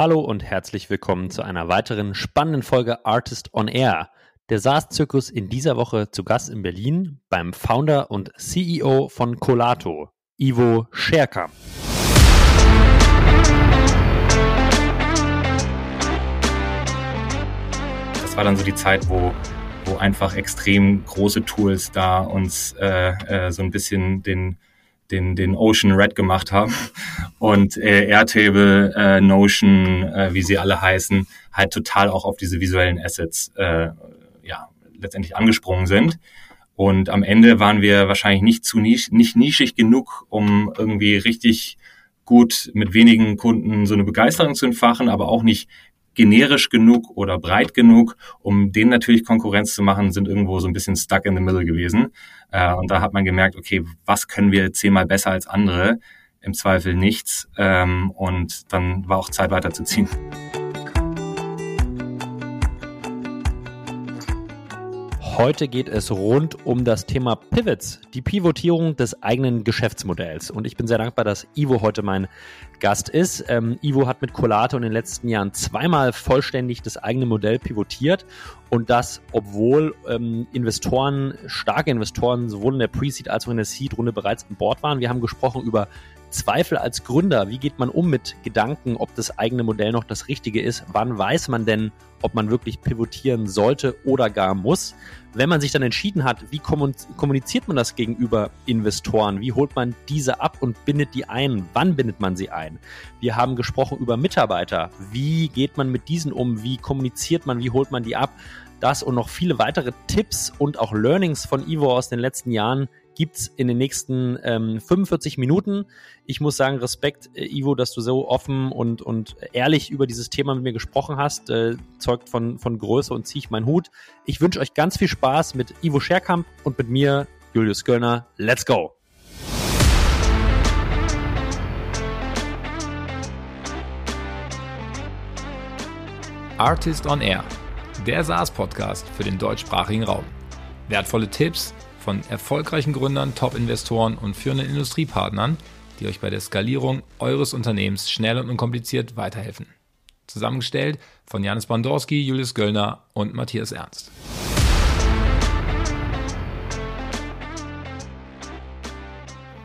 Hallo und herzlich willkommen zu einer weiteren spannenden Folge Artist on Air. Der SaaS-Zirkus in dieser Woche zu Gast in Berlin beim Founder und CEO von Colato, Ivo Scherkamp. Das war dann so die Zeit, wo, wo einfach extrem große Tools da uns äh, äh, so ein bisschen den den, den Ocean Red gemacht haben und äh, Airtable, äh, Notion, äh, wie sie alle heißen, halt total auch auf diese visuellen Assets äh, ja letztendlich angesprungen sind. Und am Ende waren wir wahrscheinlich nicht zu nisch, nicht nischig genug, um irgendwie richtig gut mit wenigen Kunden so eine Begeisterung zu entfachen, aber auch nicht generisch genug oder breit genug, um denen natürlich Konkurrenz zu machen, sind irgendwo so ein bisschen stuck in the middle gewesen. Äh, und da hat man gemerkt, okay, was können wir zehnmal besser als andere? Im Zweifel nichts. Ähm, und dann war auch Zeit weiterzuziehen. Heute geht es rund um das Thema Pivots, die Pivotierung des eigenen Geschäftsmodells. Und ich bin sehr dankbar, dass Ivo heute mein Gast ist. Ähm, Ivo hat mit Colato in den letzten Jahren zweimal vollständig das eigene Modell pivotiert und das, obwohl ähm, Investoren, starke Investoren, sowohl in der Pre-Seed als auch in der Seed-Runde bereits an Bord waren. Wir haben gesprochen über Zweifel als Gründer. Wie geht man um mit Gedanken, ob das eigene Modell noch das Richtige ist? Wann weiß man denn, ob man wirklich pivotieren sollte oder gar muss? Wenn man sich dann entschieden hat, wie kommuniziert man das gegenüber Investoren? Wie holt man diese ab und bindet die ein? Wann bindet man sie ein? Wir haben gesprochen über Mitarbeiter. Wie geht man mit diesen um? Wie kommuniziert man? Wie holt man die ab? Das und noch viele weitere Tipps und auch Learnings von Ivo aus den letzten Jahren gibt es in den nächsten ähm, 45 Minuten. Ich muss sagen, Respekt, äh, Ivo, dass du so offen und, und ehrlich über dieses Thema mit mir gesprochen hast. Äh, zeugt von, von Größe und ziehe ich meinen Hut. Ich wünsche euch ganz viel Spaß mit Ivo Scherkamp und mit mir, Julius Göllner. Let's go! Artist on Air, der SaaS-Podcast für den deutschsprachigen Raum. Wertvolle Tipps, von erfolgreichen Gründern, Top-Investoren und führenden Industriepartnern, die euch bei der Skalierung eures Unternehmens schnell und unkompliziert weiterhelfen. Zusammengestellt von Janis Bandorski, Julius Göllner und Matthias Ernst.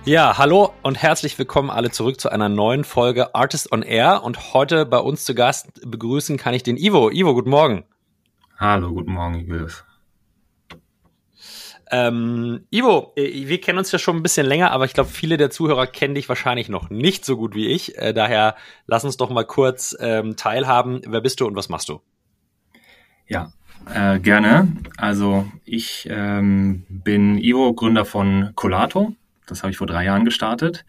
Ja, hallo und herzlich willkommen alle zurück zu einer neuen Folge Artist on Air. Und heute bei uns zu Gast begrüßen kann ich den Ivo. Ivo, guten Morgen. Hallo, guten Morgen, Julius. Ähm, Ivo, äh, wir kennen uns ja schon ein bisschen länger, aber ich glaube, viele der Zuhörer kennen dich wahrscheinlich noch nicht so gut wie ich. Äh, daher lass uns doch mal kurz ähm, teilhaben. Wer bist du und was machst du? Ja, äh, gerne. Also ich ähm, bin Ivo, Gründer von Colato. Das habe ich vor drei Jahren gestartet.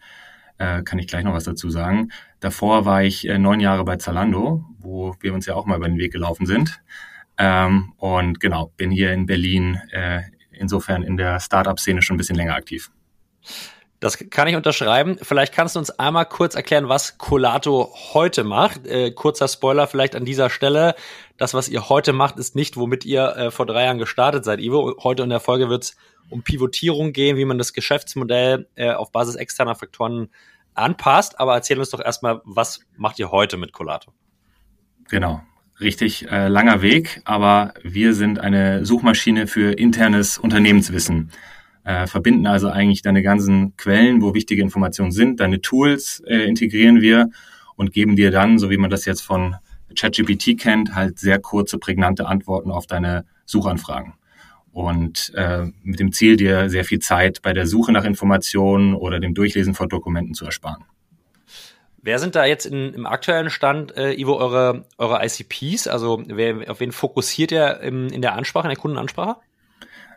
Äh, kann ich gleich noch was dazu sagen. Davor war ich äh, neun Jahre bei Zalando, wo wir uns ja auch mal über den Weg gelaufen sind. Ähm, und genau, bin hier in Berlin äh, insofern in der Startup-Szene schon ein bisschen länger aktiv. Das kann ich unterschreiben. Vielleicht kannst du uns einmal kurz erklären, was Colato heute macht. Äh, kurzer Spoiler vielleicht an dieser Stelle. Das, was ihr heute macht, ist nicht, womit ihr äh, vor drei Jahren gestartet seid, Ivo. Heute in der Folge wird es um Pivotierung gehen, wie man das Geschäftsmodell äh, auf Basis externer Faktoren anpasst. Aber erzähl uns doch erstmal, was macht ihr heute mit Colato? Genau richtig äh, langer Weg, aber wir sind eine Suchmaschine für internes Unternehmenswissen. Äh, verbinden also eigentlich deine ganzen Quellen, wo wichtige Informationen sind, deine Tools äh, integrieren wir und geben dir dann, so wie man das jetzt von ChatGPT kennt, halt sehr kurze, prägnante Antworten auf deine Suchanfragen. Und äh, mit dem Ziel, dir sehr viel Zeit bei der Suche nach Informationen oder dem Durchlesen von Dokumenten zu ersparen. Wer sind da jetzt in, im aktuellen Stand, äh, Ivo, eure, eure ICPs? Also wer, auf wen fokussiert ihr im, in der Ansprache, in der Kundenansprache?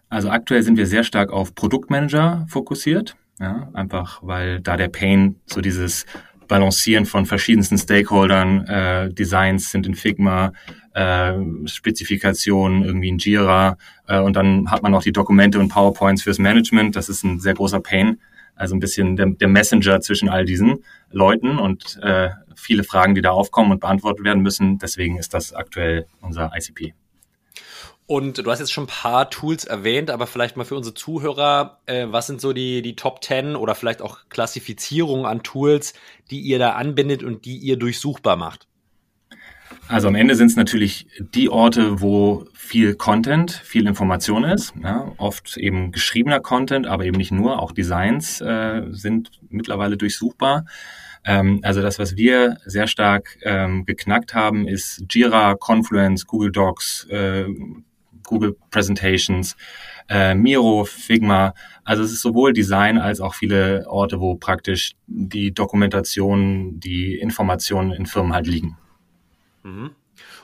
Also aktuell sind wir sehr stark auf Produktmanager fokussiert. Ja, einfach weil da der Pain, so dieses Balancieren von verschiedensten Stakeholdern, äh, Designs sind in Figma, äh, Spezifikationen irgendwie in Jira äh, und dann hat man auch die Dokumente und PowerPoints fürs Management. Das ist ein sehr großer Pain. Also ein bisschen der, der Messenger zwischen all diesen Leuten und äh, viele Fragen, die da aufkommen und beantwortet werden müssen. Deswegen ist das aktuell unser ICP. Und du hast jetzt schon ein paar Tools erwähnt, aber vielleicht mal für unsere Zuhörer, äh, was sind so die, die Top 10 oder vielleicht auch Klassifizierungen an Tools, die ihr da anbindet und die ihr durchsuchbar macht? Also am Ende sind es natürlich die Orte, wo viel Content, viel Information ist. Ja, oft eben geschriebener Content, aber eben nicht nur. Auch Designs äh, sind mittlerweile durchsuchbar. Ähm, also das, was wir sehr stark ähm, geknackt haben, ist Jira, Confluence, Google Docs, äh, Google Presentations, äh, Miro, Figma. Also es ist sowohl Design als auch viele Orte, wo praktisch die Dokumentation, die Informationen in Firmen halt liegen. Mhm.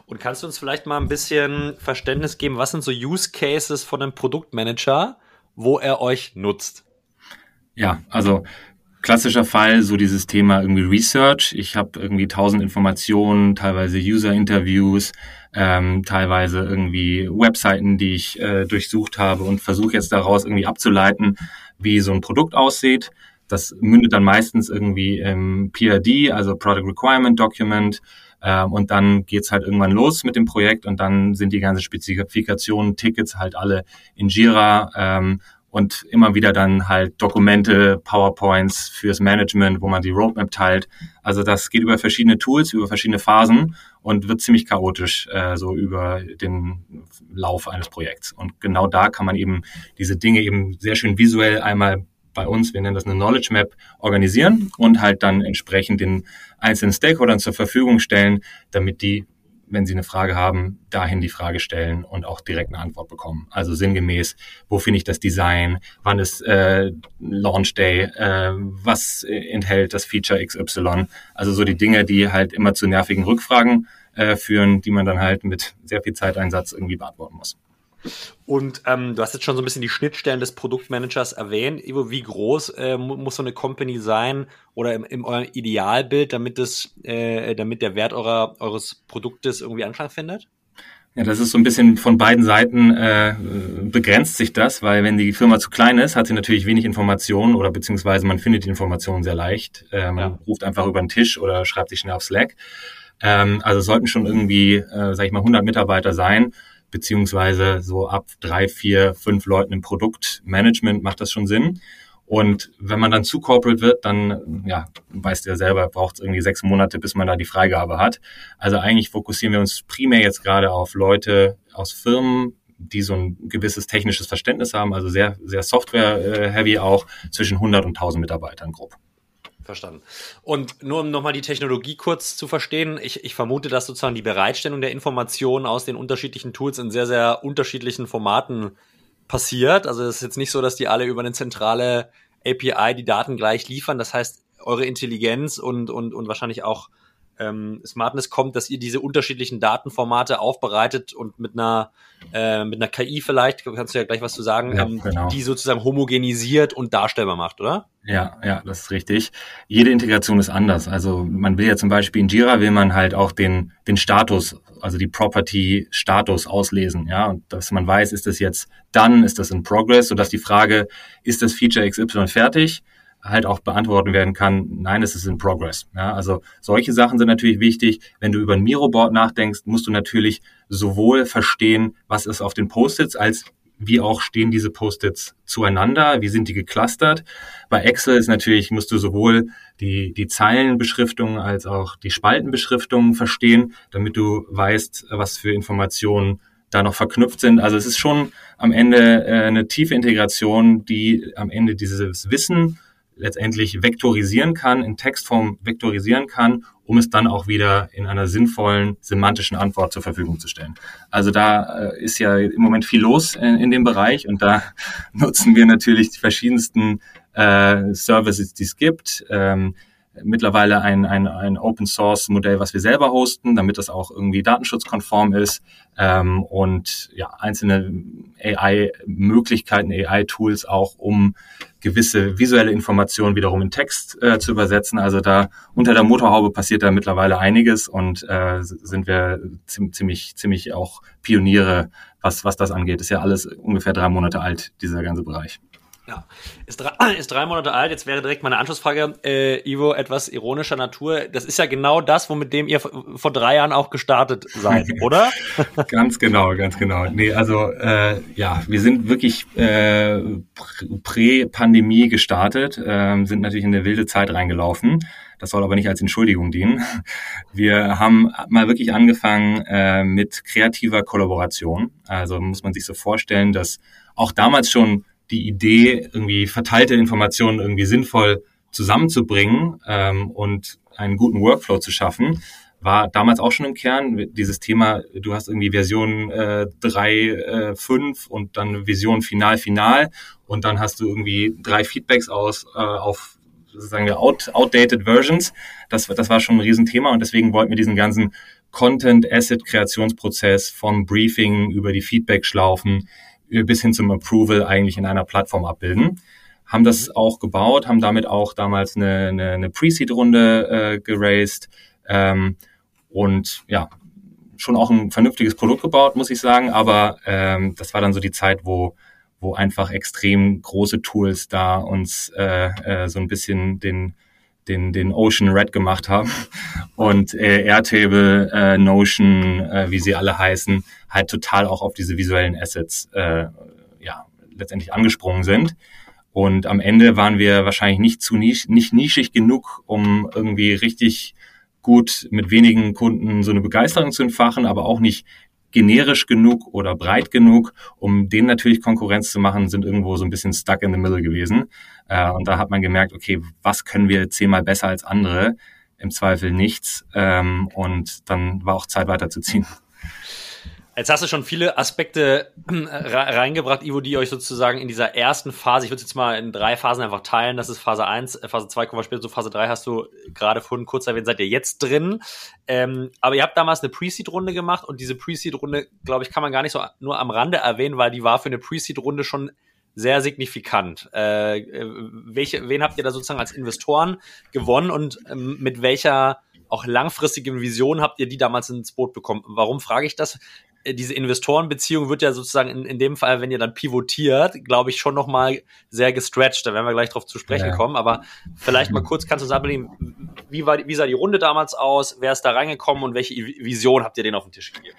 Und kannst du uns vielleicht mal ein bisschen Verständnis geben, was sind so Use Cases von einem Produktmanager, wo er euch nutzt? Ja, also klassischer Fall so dieses Thema irgendwie Research. Ich habe irgendwie tausend Informationen, teilweise User-Interviews, ähm, teilweise irgendwie Webseiten, die ich äh, durchsucht habe und versuche jetzt daraus irgendwie abzuleiten, wie so ein Produkt aussieht. Das mündet dann meistens irgendwie im PRD, also Product Requirement Document, ähm, und dann geht's halt irgendwann los mit dem Projekt und dann sind die ganzen Spezifikationen, Tickets halt alle in Jira ähm, und immer wieder dann halt Dokumente, PowerPoints fürs Management, wo man die Roadmap teilt. Also das geht über verschiedene Tools, über verschiedene Phasen und wird ziemlich chaotisch äh, so über den Lauf eines Projekts. Und genau da kann man eben diese Dinge eben sehr schön visuell einmal bei uns, wir nennen das eine Knowledge Map, organisieren und halt dann entsprechend den einzelnen Stakeholdern zur Verfügung stellen, damit die, wenn sie eine Frage haben, dahin die Frage stellen und auch direkt eine Antwort bekommen. Also sinngemäß, wo finde ich das Design, wann ist äh, Launch Day, äh, was enthält das Feature XY. Also so die Dinge, die halt immer zu nervigen Rückfragen äh, führen, die man dann halt mit sehr viel Zeiteinsatz irgendwie beantworten muss. Und ähm, du hast jetzt schon so ein bisschen die Schnittstellen des Produktmanagers erwähnt. Ivo, wie groß äh, muss so eine Company sein oder im, im eurem Idealbild, damit, das, äh, damit der Wert eurer, eures Produktes irgendwie Anklang findet? Ja, das ist so ein bisschen von beiden Seiten äh, begrenzt sich das, weil wenn die Firma zu klein ist, hat sie natürlich wenig Informationen oder beziehungsweise man findet die Informationen sehr leicht. Äh, man ja. ruft einfach über den Tisch oder schreibt sich schnell auf Slack. Ähm, also sollten schon irgendwie, äh, sag ich mal, 100 Mitarbeiter sein beziehungsweise so ab drei, vier, fünf Leuten im Produktmanagement macht das schon Sinn. Und wenn man dann zu corporate wird, dann, ja, weißt du ja selber, braucht es irgendwie sechs Monate, bis man da die Freigabe hat. Also eigentlich fokussieren wir uns primär jetzt gerade auf Leute aus Firmen, die so ein gewisses technisches Verständnis haben, also sehr, sehr Software-heavy auch, zwischen 100 und 1000 Mitarbeitern grob. Verstanden. Und nur um nochmal die Technologie kurz zu verstehen, ich, ich vermute, dass sozusagen die Bereitstellung der Informationen aus den unterschiedlichen Tools in sehr, sehr unterschiedlichen Formaten passiert. Also es ist jetzt nicht so, dass die alle über eine zentrale API die Daten gleich liefern. Das heißt, eure Intelligenz und, und, und wahrscheinlich auch ähm, Smartness kommt, dass ihr diese unterschiedlichen Datenformate aufbereitet und mit einer äh, mit einer KI vielleicht, kannst du ja gleich was zu sagen, ja, ähm, genau. die sozusagen homogenisiert und darstellbar macht, oder? Ja, ja, das ist richtig. Jede Integration ist anders. Also man will ja zum Beispiel in Jira will man halt auch den den Status, also die Property Status auslesen, ja, und dass man weiß, ist das jetzt done, ist das in Progress, sodass die Frage, ist das Feature XY fertig? Halt auch beantworten werden kann, nein, es ist in progress. Ja, also solche Sachen sind natürlich wichtig. Wenn du über ein Miro-Board nachdenkst, musst du natürlich sowohl verstehen, was ist auf den Post-its, als wie auch stehen diese Post-its zueinander, wie sind die geclustert. Bei Excel ist natürlich, musst du sowohl die, die Zeilenbeschriftung als auch die Spaltenbeschriftung verstehen, damit du weißt, was für Informationen da noch verknüpft sind. Also es ist schon am Ende äh, eine tiefe Integration, die am Ende dieses Wissen letztendlich vektorisieren kann, in Textform vektorisieren kann, um es dann auch wieder in einer sinnvollen semantischen Antwort zur Verfügung zu stellen. Also da äh, ist ja im Moment viel los in, in dem Bereich und da nutzen wir natürlich die verschiedensten äh, Services, die es gibt. Ähm, mittlerweile ein, ein, ein Open Source Modell, was wir selber hosten, damit das auch irgendwie datenschutzkonform ist ähm, und ja einzelne AI-Möglichkeiten, AI-Tools auch, um gewisse visuelle Informationen wiederum in Text äh, zu übersetzen. Also da unter der Motorhaube passiert da mittlerweile einiges und äh, sind wir ziemlich ziemlich auch Pioniere, was was das angeht. Ist ja alles ungefähr drei Monate alt dieser ganze Bereich. Ja, ist drei, ist drei Monate alt. Jetzt wäre direkt meine Anschlussfrage, äh, Ivo, etwas ironischer Natur. Das ist ja genau das, womit dem ihr vor drei Jahren auch gestartet seid, oder? ganz genau, ganz genau. Nee, also äh, ja, wir sind wirklich äh, prä-Pandemie gestartet, äh, sind natürlich in eine wilde Zeit reingelaufen. Das soll aber nicht als Entschuldigung dienen. Wir haben mal wirklich angefangen äh, mit kreativer Kollaboration. Also muss man sich so vorstellen, dass auch damals schon die Idee, irgendwie verteilte Informationen irgendwie sinnvoll zusammenzubringen ähm, und einen guten Workflow zu schaffen, war damals auch schon im Kern. Dieses Thema, du hast irgendwie Version äh, 3, äh, 5 und dann Vision Final, Final und dann hast du irgendwie drei Feedbacks aus äh, auf sozusagen out, outdated Versions. Das, das war schon ein Riesenthema und deswegen wollten wir diesen ganzen Content-Asset-Kreationsprozess vom Briefing über die Feedback-Schlaufen bis hin zum Approval eigentlich in einer Plattform abbilden. Haben das auch gebaut, haben damit auch damals eine, eine, eine Pre-Seed-Runde äh, geraced ähm, und ja, schon auch ein vernünftiges Produkt gebaut, muss ich sagen. Aber ähm, das war dann so die Zeit, wo wo einfach extrem große Tools da uns äh, äh, so ein bisschen den den, den Ocean Red gemacht haben und äh, Airtable, äh, Notion, äh, wie sie alle heißen, halt total auch auf diese visuellen Assets äh, ja letztendlich angesprungen sind. Und am Ende waren wir wahrscheinlich nicht zu nisch, nicht nischig genug, um irgendwie richtig gut mit wenigen Kunden so eine Begeisterung zu entfachen, aber auch nicht generisch genug oder breit genug, um denen natürlich Konkurrenz zu machen, sind irgendwo so ein bisschen stuck in the middle gewesen. Äh, und da hat man gemerkt, okay, was können wir zehnmal besser als andere? Im Zweifel nichts. Ähm, und dann war auch Zeit weiterzuziehen. Jetzt hast du schon viele Aspekte äh, reingebracht, Ivo, die euch sozusagen in dieser ersten Phase, ich würde jetzt mal in drei Phasen einfach teilen. Das ist Phase 1, äh, Phase 2 kommen wir später zu Phase 3, hast du gerade vorhin kurz erwähnt, seid ihr jetzt drin. Ähm, aber ihr habt damals eine Pre-Seed-Runde gemacht und diese Pre-Seed-Runde, glaube ich, kann man gar nicht so nur am Rande erwähnen, weil die war für eine Pre-Seed-Runde schon sehr signifikant. Äh, äh, welche, wen habt ihr da sozusagen als Investoren gewonnen und ähm, mit welcher auch langfristigen Vision habt ihr die damals ins Boot bekommen? Warum frage ich das? Äh, diese Investorenbeziehung wird ja sozusagen in, in dem Fall, wenn ihr dann pivotiert, glaube ich, schon nochmal sehr gestretched. Da werden wir gleich drauf zu sprechen ja. kommen. Aber vielleicht mal kurz kannst du sagen, wie, war, wie sah die Runde damals aus? Wer ist da reingekommen und welche Vision habt ihr denen auf den Tisch gegeben?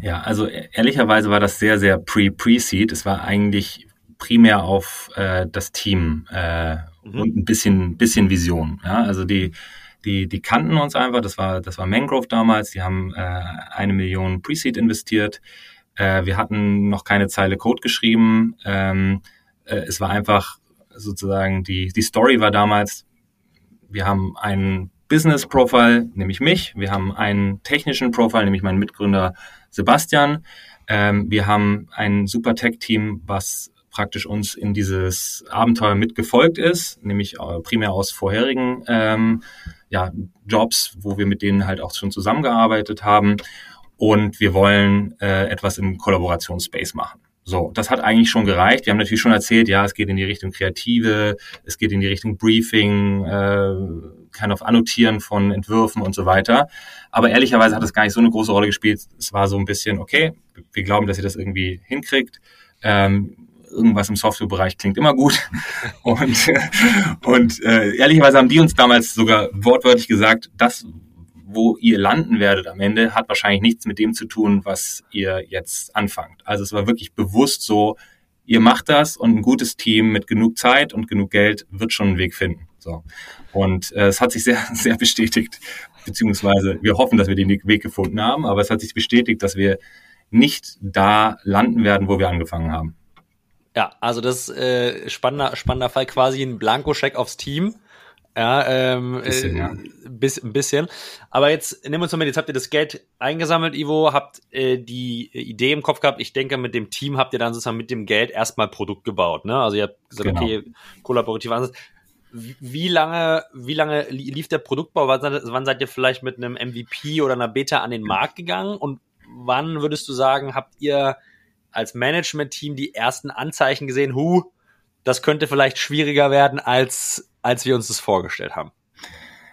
Ja, also e-, ehrlicherweise war das sehr, sehr pre-pre-seed. Es war eigentlich primär auf äh, das Team äh, mhm. und ein bisschen, bisschen Vision. Ja, also die die, die kannten uns einfach. Das war, das war Mangrove damals. Die haben äh, eine Million Pre-Seed investiert. Äh, wir hatten noch keine Zeile Code geschrieben. Ähm, äh, es war einfach sozusagen die, die Story war damals, wir haben einen Business Profile, nämlich mich. Wir haben einen technischen Profile, nämlich meinen Mitgründer Sebastian. Ähm, wir haben ein super Tech-Team, was praktisch uns in dieses Abenteuer mitgefolgt ist, nämlich äh, primär aus vorherigen ähm, ja, Jobs, wo wir mit denen halt auch schon zusammengearbeitet haben. Und wir wollen äh, etwas im Kollaborationsspace machen. So, das hat eigentlich schon gereicht. Wir haben natürlich schon erzählt, ja, es geht in die Richtung Kreative, es geht in die Richtung Briefing, äh, kind of Annotieren von Entwürfen und so weiter. Aber ehrlicherweise hat es gar nicht so eine große Rolle gespielt. Es war so ein bisschen, okay, wir glauben, dass ihr das irgendwie hinkriegt. Ähm, irgendwas im Softwarebereich klingt immer gut. Und, und äh, ehrlicherweise haben die uns damals sogar wortwörtlich gesagt, das, wo ihr landen werdet am Ende, hat wahrscheinlich nichts mit dem zu tun, was ihr jetzt anfangt. Also es war wirklich bewusst so, ihr macht das und ein gutes Team mit genug Zeit und genug Geld wird schon einen Weg finden. So. Und äh, es hat sich sehr, sehr bestätigt, beziehungsweise wir hoffen, dass wir den Weg gefunden haben, aber es hat sich bestätigt, dass wir nicht da landen werden, wo wir angefangen haben. Ja, also das äh, spannender, spannender Fall, quasi ein Blankoscheck aufs Team. Ja, ähm, bisschen, äh, ja. Bis, ein bisschen. Aber jetzt nehmen wir uns mal mit, jetzt habt ihr das Geld eingesammelt, Ivo, habt äh, die Idee im Kopf gehabt. Ich denke, mit dem Team habt ihr dann sozusagen mit dem Geld erstmal Produkt gebaut. Ne? Also ihr habt gesagt, genau. okay, kollaborativer Ansatz. Wie lange, wie lange lief der Produktbau? Wann, wann seid ihr vielleicht mit einem MVP oder einer Beta an den Markt gegangen? Und wann würdest du sagen, habt ihr als Management-Team die ersten Anzeichen gesehen, hu, das könnte vielleicht schwieriger werden, als, als wir uns das vorgestellt haben.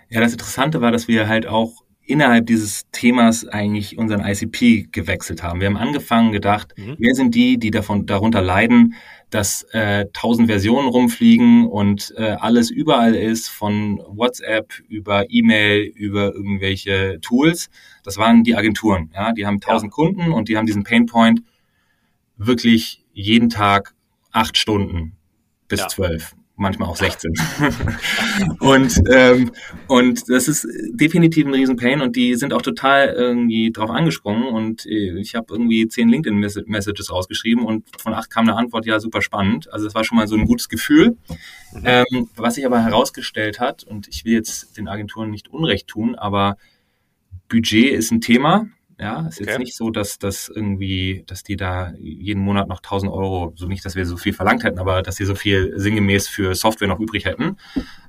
Ja, das Interessante war, dass wir halt auch innerhalb dieses Themas eigentlich unseren ICP gewechselt haben. Wir haben angefangen gedacht, mhm. wer sind die, die davon darunter leiden, dass äh, tausend äh, Versionen rumfliegen und äh, alles überall ist, von WhatsApp über E-Mail über irgendwelche Tools. Das waren die Agenturen. Ja, die haben tausend ja. Kunden und die haben diesen Painpoint wirklich jeden Tag acht Stunden bis zwölf. Ja manchmal auch 16. und, ähm, und das ist definitiv ein Riesenpain und die sind auch total irgendwie drauf angesprungen und äh, ich habe irgendwie zehn LinkedIn-Messages rausgeschrieben und von acht kam eine Antwort, ja, super spannend. Also es war schon mal so ein gutes Gefühl. Mhm. Ähm, was sich aber herausgestellt hat, und ich will jetzt den Agenturen nicht Unrecht tun, aber Budget ist ein Thema ja, ist okay. jetzt nicht so, dass das irgendwie, dass die da jeden Monat noch 1000 Euro, so nicht, dass wir so viel verlangt hätten, aber dass sie so viel sinngemäß für Software noch übrig hätten.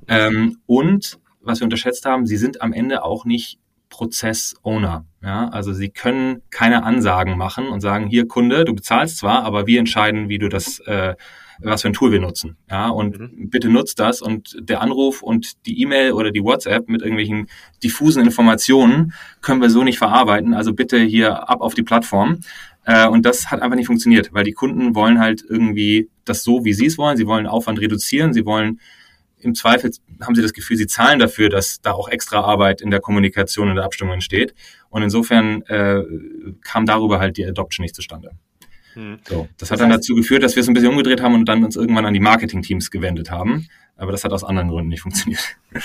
Ähm, und was wir unterschätzt haben, sie sind am Ende auch nicht Prozess-Owner. Ja, also sie können keine Ansagen machen und sagen, hier Kunde, du bezahlst zwar, aber wir entscheiden, wie du das äh, was für ein Tool wir nutzen. Ja, und mhm. bitte nutzt das und der Anruf und die E-Mail oder die WhatsApp mit irgendwelchen diffusen Informationen können wir so nicht verarbeiten. Also bitte hier ab auf die Plattform. Äh, und das hat einfach nicht funktioniert, weil die Kunden wollen halt irgendwie das so, wie sie es wollen. Sie wollen Aufwand reduzieren. Sie wollen im Zweifel haben sie das Gefühl, sie zahlen dafür, dass da auch extra Arbeit in der Kommunikation und der Abstimmung entsteht. Und insofern äh, kam darüber halt die Adoption nicht zustande. Hm. So, das, das hat dann dazu geführt, dass wir es ein bisschen umgedreht haben und dann uns irgendwann an die Marketing-Teams gewendet haben. Aber das hat aus anderen Gründen nicht funktioniert. Das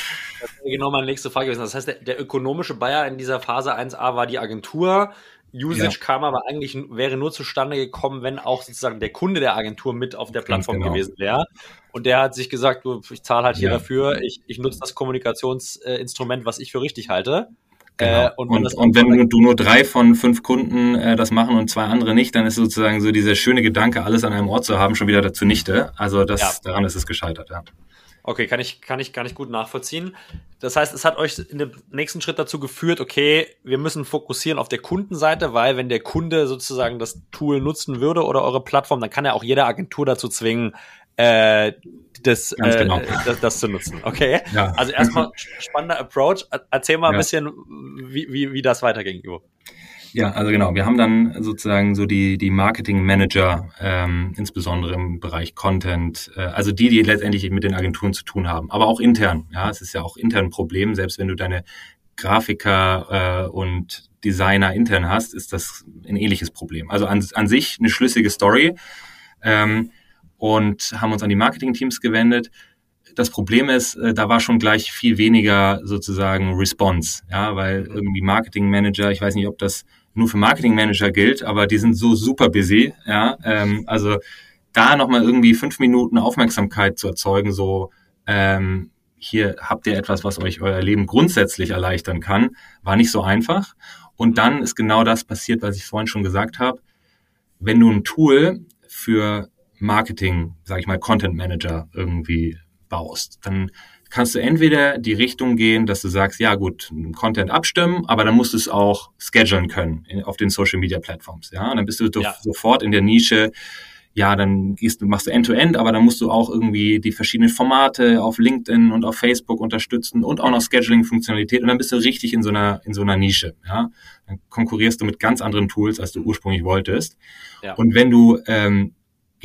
wäre genau meine nächste Frage gewesen. Das heißt, der, der ökonomische Bayer in dieser Phase 1a war die Agentur. Usage ja. kam aber eigentlich, wäre nur zustande gekommen, wenn auch sozusagen der Kunde der Agentur mit auf der Plattform genau. gewesen wäre. Und der hat sich gesagt, du, ich zahle halt hier ja. dafür, ich, ich nutze das Kommunikationsinstrument, was ich für richtig halte. Genau. Äh, und, wenn, und, und wenn du nur drei von fünf Kunden äh, das machen und zwei andere nicht, dann ist sozusagen so dieser schöne Gedanke, alles an einem Ort zu haben, schon wieder dazu nichte. Also das, ja. daran ist es gescheitert, ja. Okay, kann ich, kann ich gar nicht gut nachvollziehen. Das heißt, es hat euch in dem nächsten Schritt dazu geführt, okay, wir müssen fokussieren auf der Kundenseite, weil wenn der Kunde sozusagen das Tool nutzen würde oder eure Plattform, dann kann ja auch jede Agentur dazu zwingen, äh, das, äh, genau. das, das, zu nutzen. Okay. Ja. Also erstmal spannender Approach. Erzähl mal ein bisschen, wie, wie, wie das weiterging, Ivo. Ja, also genau. Wir haben dann sozusagen so die, die Marketing Manager, ähm, insbesondere im Bereich Content, äh, also die, die letztendlich mit den Agenturen zu tun haben, aber auch intern. Ja, es ist ja auch intern ein Problem. Selbst wenn du deine Grafiker äh, und Designer intern hast, ist das ein ähnliches Problem. Also an, an sich eine schlüssige Story. Ähm, und haben uns an die Marketing-Teams gewendet. Das Problem ist, äh, da war schon gleich viel weniger sozusagen Response, ja, weil irgendwie Marketing Manager, ich weiß nicht, ob das nur für Marketing Manager gilt, aber die sind so super busy, ja, ähm, also da nochmal irgendwie fünf Minuten Aufmerksamkeit zu erzeugen, so ähm, hier habt ihr etwas, was euch euer Leben grundsätzlich erleichtern kann, war nicht so einfach. Und dann ist genau das passiert, was ich vorhin schon gesagt habe. Wenn du ein Tool für Marketing, sage ich mal, Content Manager irgendwie baust, dann kannst du entweder die Richtung gehen, dass du sagst, ja gut, Content abstimmen, aber dann musst du es auch schedulen können auf den Social Media Plattforms, ja, und dann bist du ja. sofort in der Nische, ja, dann gehst du, machst du End-to-End, -End, aber dann musst du auch irgendwie die verschiedenen Formate auf LinkedIn und auf Facebook unterstützen und auch noch Scheduling-Funktionalität und dann bist du richtig in so einer, in so einer Nische, ja. Dann konkurrierst du mit ganz anderen Tools, als du ursprünglich wolltest. Ja. Und wenn du ähm,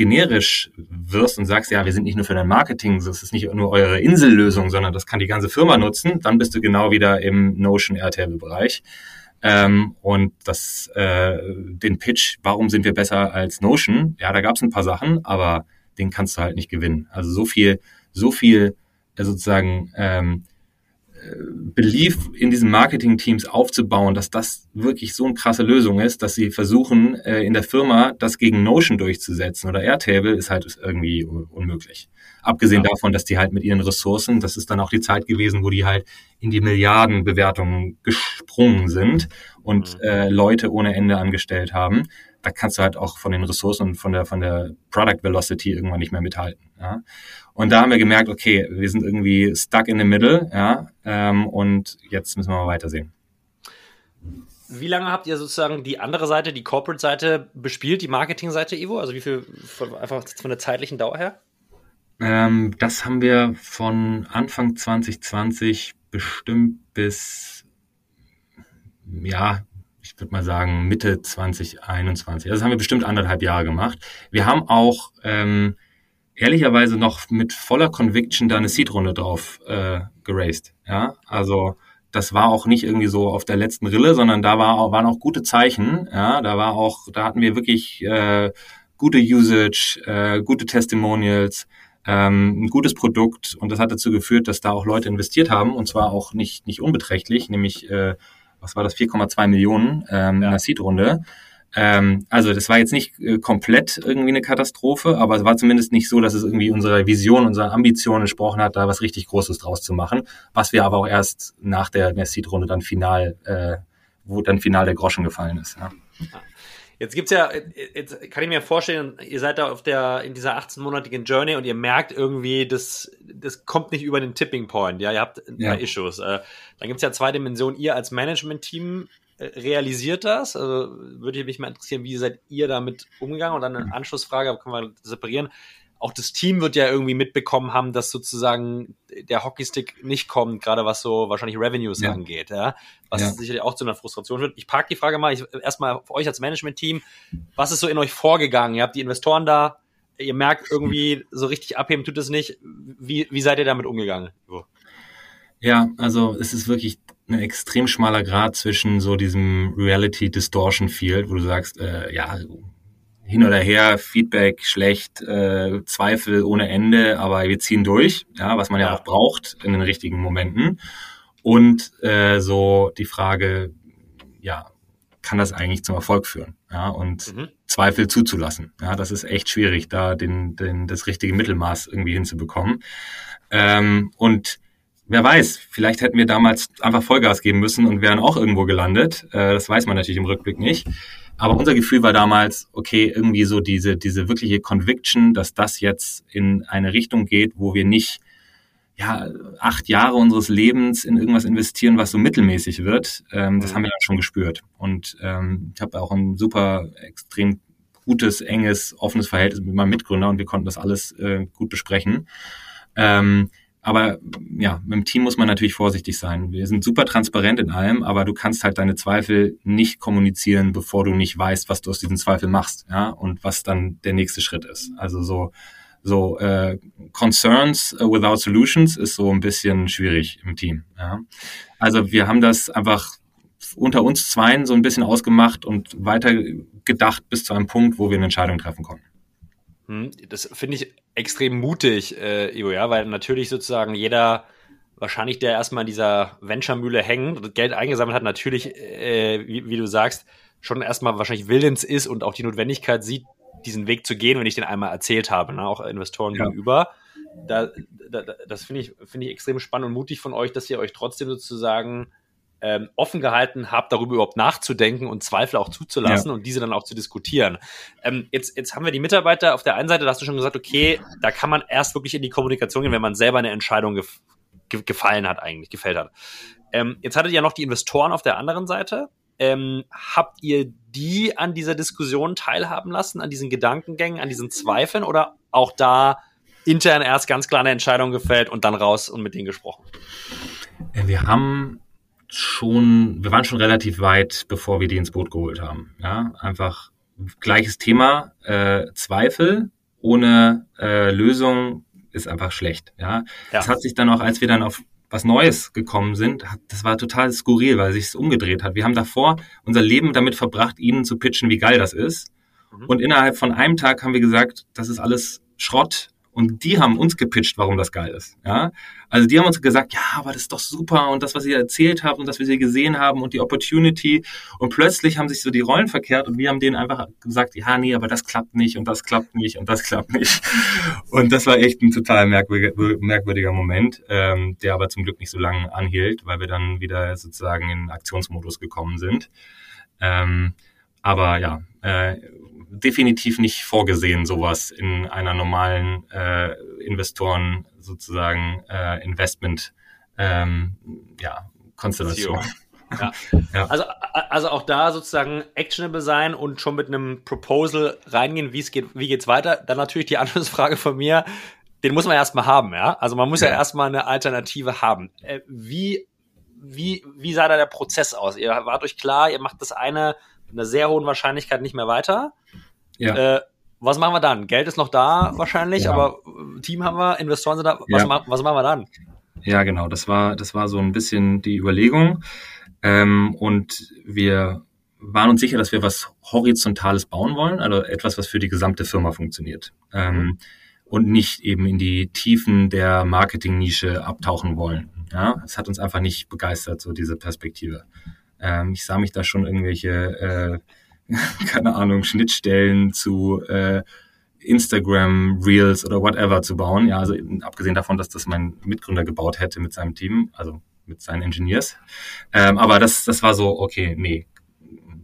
generisch wirst und sagst, ja, wir sind nicht nur für dein Marketing, das ist nicht nur eure Insellösung, sondern das kann die ganze Firma nutzen, dann bist du genau wieder im Notion Airtable-Bereich. Ähm, und das, äh, den Pitch, warum sind wir besser als Notion? Ja, da gab es ein paar Sachen, aber den kannst du halt nicht gewinnen. Also so viel, so viel äh, sozusagen ähm, Belief in diesen Marketing-Teams aufzubauen, dass das wirklich so eine krasse Lösung ist, dass sie versuchen, äh, in der Firma das gegen Notion durchzusetzen oder Airtable, ist halt irgendwie unmöglich. Abgesehen ja. davon, dass die halt mit ihren Ressourcen, das ist dann auch die Zeit gewesen, wo die halt in die Milliardenbewertungen gesprungen sind und mhm. äh, Leute ohne Ende angestellt haben. Da kannst du halt auch von den Ressourcen und von der, von der Product Velocity irgendwann nicht mehr mithalten. Ja? Und da haben wir gemerkt, okay, wir sind irgendwie stuck in the middle, ja, ähm, und jetzt müssen wir mal weitersehen. Wie lange habt ihr sozusagen die andere Seite, die Corporate-Seite bespielt, die Marketing-Seite, Ivo? Also wie viel, von, einfach von der zeitlichen Dauer her? Ähm, das haben wir von Anfang 2020 bestimmt bis ja, ich würde mal sagen, Mitte 2021. Also das haben wir bestimmt anderthalb Jahre gemacht. Wir haben auch ähm, ehrlicherweise noch mit voller Conviction da eine Seed-Runde drauf äh, geraced. Ja, also das war auch nicht irgendwie so auf der letzten Rille, sondern da war, waren auch gute Zeichen. Ja, da war auch, da hatten wir wirklich äh, gute Usage, äh, gute Testimonials, ähm, ein gutes Produkt und das hat dazu geführt, dass da auch Leute investiert haben und zwar auch nicht nicht unbeträchtlich, nämlich äh, was war das 4,2 Millionen ähm, ja. in der Seed-Runde. Ähm, also das war jetzt nicht äh, komplett irgendwie eine Katastrophe, aber es war zumindest nicht so, dass es irgendwie unserer Vision, unserer Ambition entsprochen hat, da was richtig Großes draus zu machen, was wir aber auch erst nach der, der Seed-Runde dann final, äh, wo dann final der Groschen gefallen ist. Ja. Jetzt gibt's ja, jetzt kann ich mir vorstellen, ihr seid da auf der, in dieser 18-monatigen Journey und ihr merkt irgendwie, das, das kommt nicht über den Tipping Point, ja, ihr habt ein paar ja. Issues. Äh, dann gibt's ja zwei Dimensionen. Ihr als Management-Team äh, realisiert das? Also würde mich mal interessieren, wie seid ihr damit umgegangen? Und dann eine Anschlussfrage, können wir separieren auch das Team wird ja irgendwie mitbekommen haben, dass sozusagen der Hockeystick nicht kommt, gerade was so wahrscheinlich Revenues ja. angeht, ja. Was ja. sicherlich auch zu einer Frustration wird. Ich park die Frage mal, ich, erstmal für euch als Management-Team, was ist so in euch vorgegangen? Ihr habt die Investoren da, ihr merkt irgendwie, so richtig abheben tut es nicht. Wie, wie seid ihr damit umgegangen? Ja, also es ist wirklich ein extrem schmaler Grad zwischen so diesem Reality Distortion Field, wo du sagst, äh, ja, hin oder her, Feedback schlecht, äh, Zweifel ohne Ende, aber wir ziehen durch, ja, was man ja, ja auch braucht in den richtigen Momenten. Und äh, so die Frage, ja, kann das eigentlich zum Erfolg führen? Ja, und mhm. Zweifel zuzulassen. Ja, das ist echt schwierig, da den, den, das richtige Mittelmaß irgendwie hinzubekommen. Ähm, und wer weiß, vielleicht hätten wir damals einfach Vollgas geben müssen und wären auch irgendwo gelandet. Äh, das weiß man natürlich im Rückblick nicht. Aber unser Gefühl war damals, okay, irgendwie so diese, diese wirkliche Conviction, dass das jetzt in eine Richtung geht, wo wir nicht ja, acht Jahre unseres Lebens in irgendwas investieren, was so mittelmäßig wird, ähm, das mhm. haben wir dann schon gespürt. Und ähm, ich habe auch ein super, extrem gutes, enges, offenes Verhältnis mit meinem Mitgründer und wir konnten das alles äh, gut besprechen. Ähm, aber ja, mit dem Team muss man natürlich vorsichtig sein. Wir sind super transparent in allem, aber du kannst halt deine Zweifel nicht kommunizieren, bevor du nicht weißt, was du aus diesen Zweifeln machst, ja, und was dann der nächste Schritt ist. Also so so äh, Concerns without Solutions ist so ein bisschen schwierig im Team. Ja. Also wir haben das einfach unter uns zweien so ein bisschen ausgemacht und weiter gedacht bis zu einem Punkt, wo wir eine Entscheidung treffen konnten. Hm, das finde ich extrem mutig, äh, Ivo, ja, weil natürlich sozusagen jeder wahrscheinlich, der erstmal in dieser Venture-Mühle hängt und Geld eingesammelt hat, natürlich, äh, wie, wie, du sagst, schon erstmal wahrscheinlich willens ist und auch die Notwendigkeit sieht, diesen Weg zu gehen, wenn ich den einmal erzählt habe, ne, auch Investoren ja. gegenüber. Da, da, das finde ich, finde ich extrem spannend und mutig von euch, dass ihr euch trotzdem sozusagen ähm, offen gehalten habt, darüber überhaupt nachzudenken und Zweifel auch zuzulassen ja. und diese dann auch zu diskutieren. Ähm, jetzt, jetzt haben wir die Mitarbeiter auf der einen Seite, da hast du schon gesagt, okay, da kann man erst wirklich in die Kommunikation gehen, wenn man selber eine Entscheidung gef ge gefallen hat, eigentlich, gefällt hat. Ähm, jetzt hattet ihr ja noch die Investoren auf der anderen Seite. Ähm, habt ihr die an dieser Diskussion teilhaben lassen, an diesen Gedankengängen, an diesen Zweifeln oder auch da intern erst ganz klar eine Entscheidung gefällt und dann raus und mit denen gesprochen? Äh, wir haben schon, wir waren schon relativ weit, bevor wir die ins Boot geholt haben. Ja, einfach gleiches Thema, äh, Zweifel ohne äh, Lösung ist einfach schlecht. Ja? ja, das hat sich dann auch, als wir dann auf was Neues gekommen sind, das war total skurril, weil sich es umgedreht hat. Wir haben davor unser Leben damit verbracht, ihnen zu pitchen, wie geil das ist. Mhm. Und innerhalb von einem Tag haben wir gesagt, das ist alles Schrott, und die haben uns gepitcht, warum das geil ist. Ja? Also die haben uns gesagt, ja, aber das ist doch super und das, was ihr erzählt habt und das, was ihr gesehen haben und die Opportunity. Und plötzlich haben sich so die Rollen verkehrt und wir haben denen einfach gesagt, ja, nee, aber das klappt nicht und das klappt nicht und das klappt nicht. Und das war echt ein total merkwürdiger, merkwürdiger Moment, ähm, der aber zum Glück nicht so lange anhielt, weil wir dann wieder sozusagen in Aktionsmodus gekommen sind. Ähm, aber ja, äh, definitiv nicht vorgesehen, sowas in einer normalen äh, Investoren sozusagen äh, Investment ähm, ja, Konstellation. Ja. ja. Also, also auch da sozusagen actionable sein und schon mit einem Proposal reingehen, wie es geht, wie geht's weiter. Dann natürlich die Anschlussfrage von mir, den muss man erstmal haben, ja. Also man muss ja, ja erstmal eine Alternative haben. Äh, wie wie, wie sah da der Prozess aus? Ihr wart euch klar, ihr macht das eine mit einer sehr hohen Wahrscheinlichkeit nicht mehr weiter. Ja. Äh, was machen wir dann? Geld ist noch da wahrscheinlich, ja. aber Team haben wir, Investoren sind da. Was, ja. ma was machen wir dann? Ja, genau. Das war, das war so ein bisschen die Überlegung. Ähm, und wir waren uns sicher, dass wir was Horizontales bauen wollen, also etwas, was für die gesamte Firma funktioniert. Ähm, und nicht eben in die Tiefen der Marketing-Nische abtauchen wollen. Ja, es hat uns einfach nicht begeistert, so diese Perspektive. Ähm, ich sah mich da schon irgendwelche, äh, keine Ahnung, Schnittstellen zu äh, Instagram Reels oder whatever zu bauen. Ja, also abgesehen davon, dass das mein Mitgründer gebaut hätte mit seinem Team, also mit seinen Engineers. Ähm, aber das, das war so, okay, nee,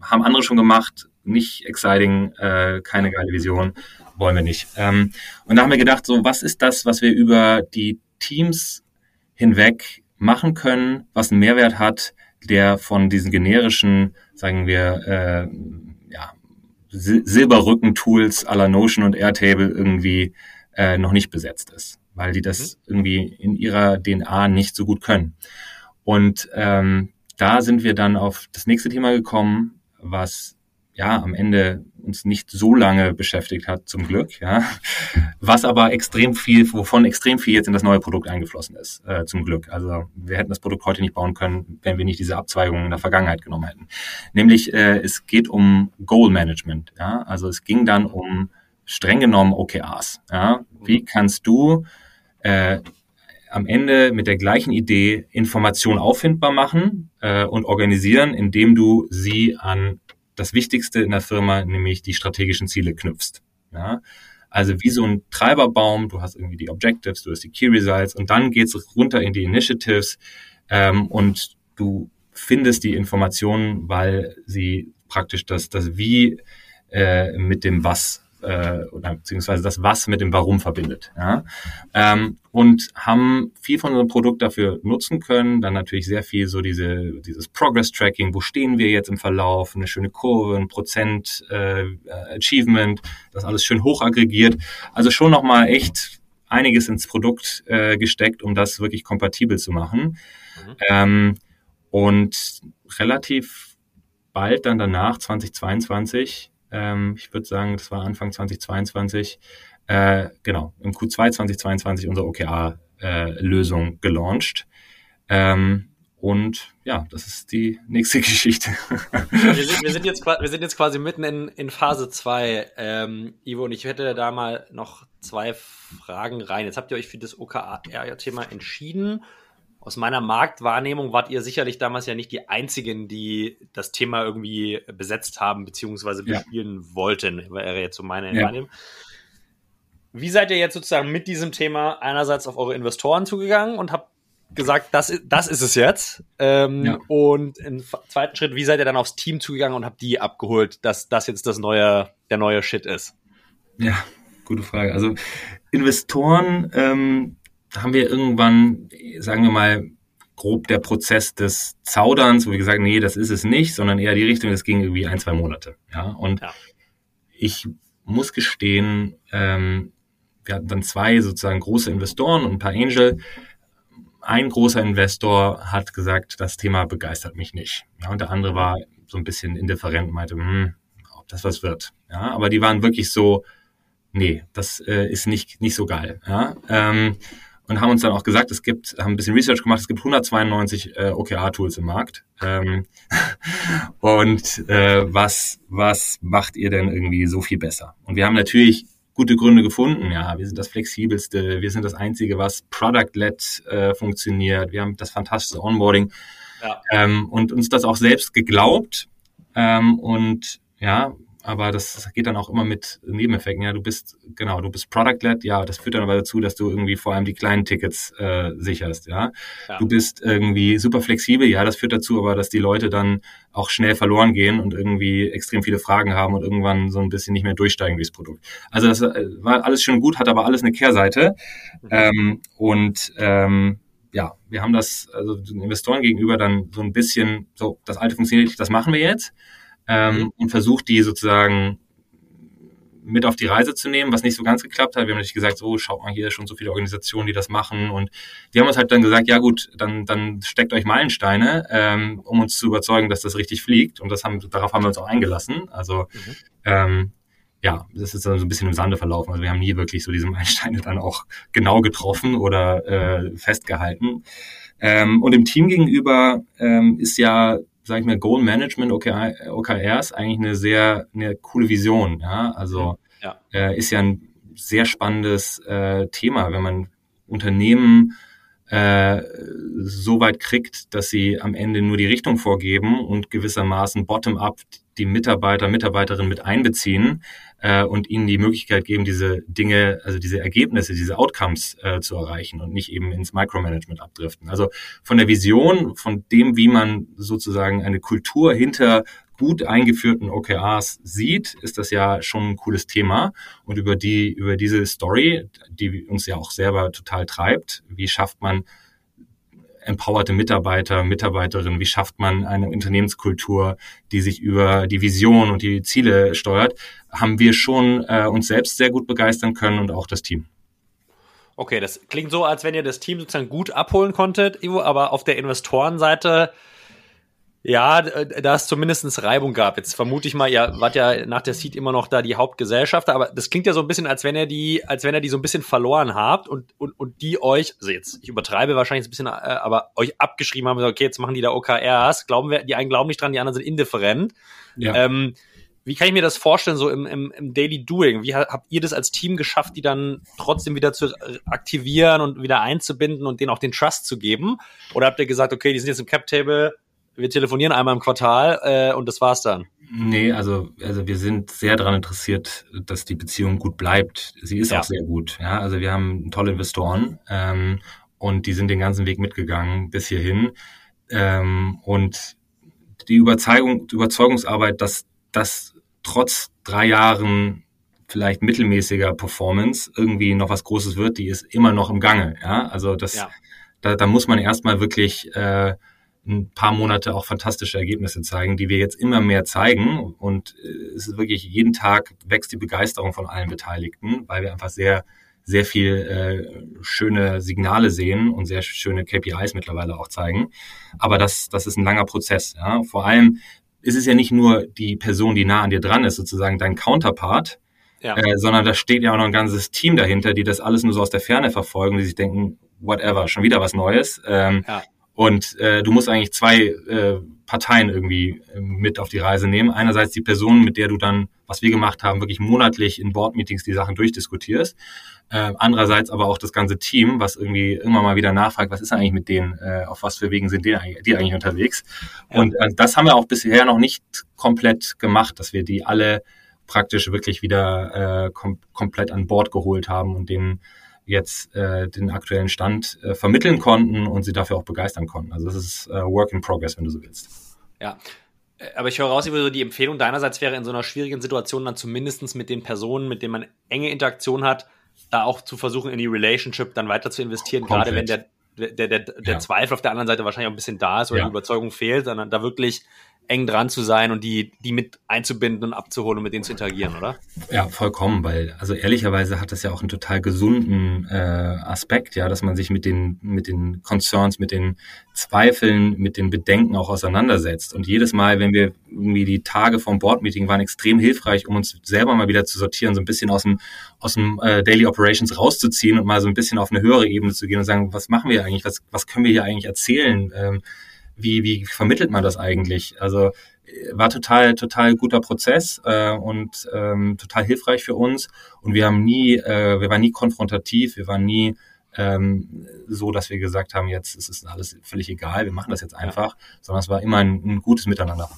haben andere schon gemacht, nicht exciting, äh, keine geile Vision, wollen wir nicht. Ähm, und da haben wir gedacht, so, was ist das, was wir über die Teams hinweg machen können, was einen Mehrwert hat, der von diesen generischen, sagen wir, äh, ja, Silberrücken-Tools la Notion und Airtable irgendwie äh, noch nicht besetzt ist, weil die das mhm. irgendwie in ihrer DNA nicht so gut können. Und ähm, da sind wir dann auf das nächste Thema gekommen, was ja am Ende uns nicht so lange beschäftigt hat, zum Glück, ja, was aber extrem viel, wovon extrem viel jetzt in das neue Produkt eingeflossen ist, äh, zum Glück. Also wir hätten das Produkt heute nicht bauen können, wenn wir nicht diese Abzweigung in der Vergangenheit genommen hätten. Nämlich äh, es geht um Goal Management, ja, also es ging dann um streng genommen OKRs, ja. Wie kannst du äh, am Ende mit der gleichen Idee Information auffindbar machen äh, und organisieren, indem du sie an das Wichtigste in der Firma, nämlich die strategischen Ziele knüpfst. Ja? Also wie so ein Treiberbaum, du hast irgendwie die Objectives, du hast die Key Results und dann geht's runter in die Initiatives ähm, und du findest die Informationen, weil sie praktisch das, das Wie äh, mit dem Was äh, oder beziehungsweise das Was mit dem Warum verbindet. Ja? Ähm, und haben viel von unserem Produkt dafür nutzen können. Dann natürlich sehr viel so diese, dieses Progress-Tracking, wo stehen wir jetzt im Verlauf, eine schöne Kurve, ein Prozent äh, Achievement, das alles schön hoch aggregiert. Also schon nochmal echt einiges ins Produkt äh, gesteckt, um das wirklich kompatibel zu machen. Mhm. Ähm, und relativ bald dann danach, 2022, ähm, ich würde sagen, das war Anfang 2022. Äh, genau, im Q2 2022 unsere OKR-Lösung äh, gelauncht. Ähm, und ja, das ist die nächste Geschichte. wir, sind, wir, sind, jetzt, wir sind jetzt quasi mitten in, in Phase 2. Ähm, Ivo, und ich hätte da mal noch zwei Fragen rein. Jetzt habt ihr euch für das OKR-Thema entschieden aus meiner Marktwahrnehmung wart ihr sicherlich damals ja nicht die Einzigen, die das Thema irgendwie besetzt haben beziehungsweise bespielen ja. wollten, wäre jetzt so meine ja. Wahrnehmung. Wie seid ihr jetzt sozusagen mit diesem Thema einerseits auf eure Investoren zugegangen und habt gesagt, das, das ist es jetzt? Ähm, ja. Und im zweiten Schritt, wie seid ihr dann aufs Team zugegangen und habt die abgeholt, dass das jetzt das neue, der neue Shit ist? Ja, gute Frage. Also Investoren ähm, haben wir irgendwann, sagen wir mal, grob der Prozess des Zauderns, wo wir gesagt, nee, das ist es nicht, sondern eher die Richtung, das ging irgendwie ein, zwei Monate. Ja, und ja. ich muss gestehen, ähm, wir hatten dann zwei sozusagen große Investoren und ein paar Angel. Ein großer Investor hat gesagt, das Thema begeistert mich nicht. Ja, und der andere war so ein bisschen indifferent und meinte, hm, ob das was wird. Ja, aber die waren wirklich so, nee, das äh, ist nicht, nicht so geil. Ja, ähm, und haben uns dann auch gesagt, es gibt, haben ein bisschen Research gemacht, es gibt 192 äh, OKR-Tools im Markt. Ähm, und äh, was, was macht ihr denn irgendwie so viel besser? Und wir haben natürlich gute Gründe gefunden. Ja, wir sind das flexibelste, wir sind das einzige, was product-led äh, funktioniert. Wir haben das fantastische Onboarding ja. ähm, und uns das auch selbst geglaubt. Ähm, und ja, aber das geht dann auch immer mit Nebeneffekten. Ja, du bist, genau, du bist Product-led, ja, das führt dann aber dazu, dass du irgendwie vor allem die kleinen Tickets äh, sicherst, ja? ja. Du bist irgendwie super flexibel, ja, das führt dazu aber, dass die Leute dann auch schnell verloren gehen und irgendwie extrem viele Fragen haben und irgendwann so ein bisschen nicht mehr durchsteigen durchs Produkt. Also das äh, war alles schön gut, hat aber alles eine Kehrseite. Mhm. Ähm, und ähm, ja, wir haben das also den Investoren gegenüber dann so ein bisschen, so, das alte funktioniert, das machen wir jetzt ähm, mhm. und versucht die sozusagen mit auf die Reise zu nehmen, was nicht so ganz geklappt hat. Wir haben natürlich gesagt, so schaut mal hier schon so viele Organisationen, die das machen. Und die haben uns halt dann gesagt, ja gut, dann, dann steckt euch Meilensteine, ähm, um uns zu überzeugen, dass das richtig fliegt. Und das haben, darauf haben wir uns auch eingelassen. Also mhm. ähm, ja, das ist dann so ein bisschen im Sande verlaufen. Also wir haben nie wirklich so diese Meilensteine dann auch genau getroffen oder äh, festgehalten. Ähm, und im Team gegenüber ähm, ist ja, sag ich mal, Goal Management OKR, OKRs eigentlich eine sehr eine coole Vision. Ja, also ja. Äh, ist ja ein sehr spannendes äh, Thema, wenn man Unternehmen äh, so weit kriegt, dass sie am Ende nur die Richtung vorgeben und gewissermaßen bottom-up die Mitarbeiter, Mitarbeiterinnen mit einbeziehen äh, und ihnen die Möglichkeit geben, diese Dinge, also diese Ergebnisse, diese Outcomes äh, zu erreichen und nicht eben ins Micromanagement abdriften. Also von der Vision, von dem, wie man sozusagen eine Kultur hinter gut eingeführten OKRs sieht, ist das ja schon ein cooles Thema. Und über die, über diese Story, die uns ja auch selber total treibt, wie schafft man empowerte Mitarbeiter, Mitarbeiterinnen, wie schafft man eine Unternehmenskultur, die sich über die Vision und die Ziele steuert, haben wir schon äh, uns selbst sehr gut begeistern können und auch das Team. Okay, das klingt so, als wenn ihr das Team sozusagen gut abholen konntet, Ivo, aber auf der Investorenseite ja, äh, da es zumindest Reibung gab. Jetzt vermute ich mal, ihr wart ja nach der Seed immer noch da die Hauptgesellschafter, aber das klingt ja so ein bisschen, als wenn ihr die, als wenn ihr die so ein bisschen verloren habt und, und, und die euch, also jetzt, ich übertreibe wahrscheinlich ein bisschen, äh, aber euch abgeschrieben haben, okay, jetzt machen die da OKRs, glauben wir, die einen glauben nicht dran, die anderen sind indifferent. Ja. Ähm, wie kann ich mir das vorstellen, so im, im, im Daily Doing? Wie habt ihr das als Team geschafft, die dann trotzdem wieder zu aktivieren und wieder einzubinden und denen auch den Trust zu geben? Oder habt ihr gesagt, okay, die sind jetzt im Cap Table, wir telefonieren einmal im Quartal äh, und das war's dann. Nee, also, also wir sind sehr daran interessiert, dass die Beziehung gut bleibt. Sie ist ja. auch sehr gut. Ja, also wir haben tolle Investoren ähm, und die sind den ganzen Weg mitgegangen bis hierhin. Ähm, und die Überzeugung, die Überzeugungsarbeit, dass das trotz drei Jahren vielleicht mittelmäßiger Performance irgendwie noch was Großes wird, die ist immer noch im Gange. Ja, also das, ja. da, da muss man erstmal wirklich äh, ein paar Monate auch fantastische Ergebnisse zeigen, die wir jetzt immer mehr zeigen. Und äh, es ist wirklich jeden Tag wächst die Begeisterung von allen Beteiligten, weil wir einfach sehr, sehr viel äh, schöne Signale sehen und sehr schöne KPIs mittlerweile auch zeigen. Aber das, das ist ein langer Prozess. Ja? Vor allem ist es ja nicht nur die Person, die nah an dir dran ist, sozusagen dein Counterpart, ja. äh, sondern da steht ja auch noch ein ganzes Team dahinter, die das alles nur so aus der Ferne verfolgen, die sich denken, whatever, schon wieder was Neues. Ähm, ja. Und äh, du musst eigentlich zwei äh, Parteien irgendwie äh, mit auf die Reise nehmen. Einerseits die Person, mit der du dann, was wir gemacht haben, wirklich monatlich in Board-Meetings die Sachen durchdiskutierst. Äh, andererseits aber auch das ganze Team, was irgendwie immer mal wieder nachfragt, was ist eigentlich mit denen, äh, auf was für Wegen sind die, die eigentlich unterwegs. Ja. Und äh, das haben wir auch bisher noch nicht komplett gemacht, dass wir die alle praktisch wirklich wieder äh, kom komplett an Bord geholt haben und denen jetzt äh, den aktuellen Stand äh, vermitteln konnten und sie dafür auch begeistern konnten. Also das ist äh, Work in Progress, wenn du so willst. Ja. Äh, aber ich höre raus, so die Empfehlung deinerseits wäre in so einer schwierigen Situation dann zumindestens mit den Personen, mit denen man enge Interaktion hat, da auch zu versuchen, in die Relationship dann weiter zu investieren, Komplett. gerade wenn der, der, der, der ja. Zweifel auf der anderen Seite wahrscheinlich auch ein bisschen da ist oder ja. die Überzeugung fehlt, sondern da wirklich eng dran zu sein und die, die mit einzubinden und abzuholen und mit denen zu interagieren, oder? Ja, vollkommen, weil, also ehrlicherweise hat das ja auch einen total gesunden äh, Aspekt, ja, dass man sich mit den, mit den Concerns, mit den Zweifeln, mit den Bedenken auch auseinandersetzt. Und jedes Mal, wenn wir irgendwie die Tage vom Board-Meeting waren extrem hilfreich, um uns selber mal wieder zu sortieren, so ein bisschen aus dem, aus dem äh, Daily Operations rauszuziehen und mal so ein bisschen auf eine höhere Ebene zu gehen und sagen, was machen wir eigentlich, was, was können wir hier eigentlich erzählen? Ähm, wie, wie vermittelt man das eigentlich? Also äh, war total, total guter Prozess äh, und ähm, total hilfreich für uns. Und wir haben nie, äh, wir waren nie konfrontativ, wir waren nie ähm, so, dass wir gesagt haben, jetzt ist es alles völlig egal, wir machen das jetzt einfach, sondern es war immer ein, ein gutes Miteinander.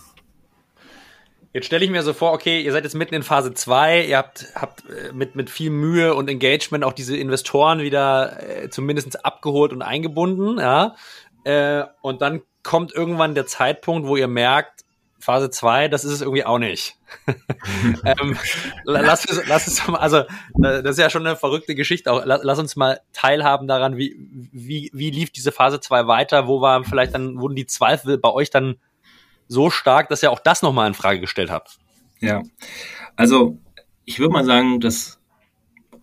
Jetzt stelle ich mir so vor, okay, ihr seid jetzt mitten in Phase 2, ihr habt, habt äh, mit, mit viel Mühe und Engagement auch diese Investoren wieder äh, zumindest abgeholt und eingebunden, ja. Äh, und dann kommt irgendwann der Zeitpunkt, wo ihr merkt, Phase 2, das ist es irgendwie auch nicht. ähm, lass, lass uns mal, also das ist ja schon eine verrückte Geschichte auch. Lass, lass uns mal teilhaben daran, wie, wie, wie lief diese Phase 2 weiter, wo war vielleicht dann, wurden die Zweifel bei euch dann so stark, dass ihr auch das nochmal in Frage gestellt habt? Ja, also ich würde mal sagen, das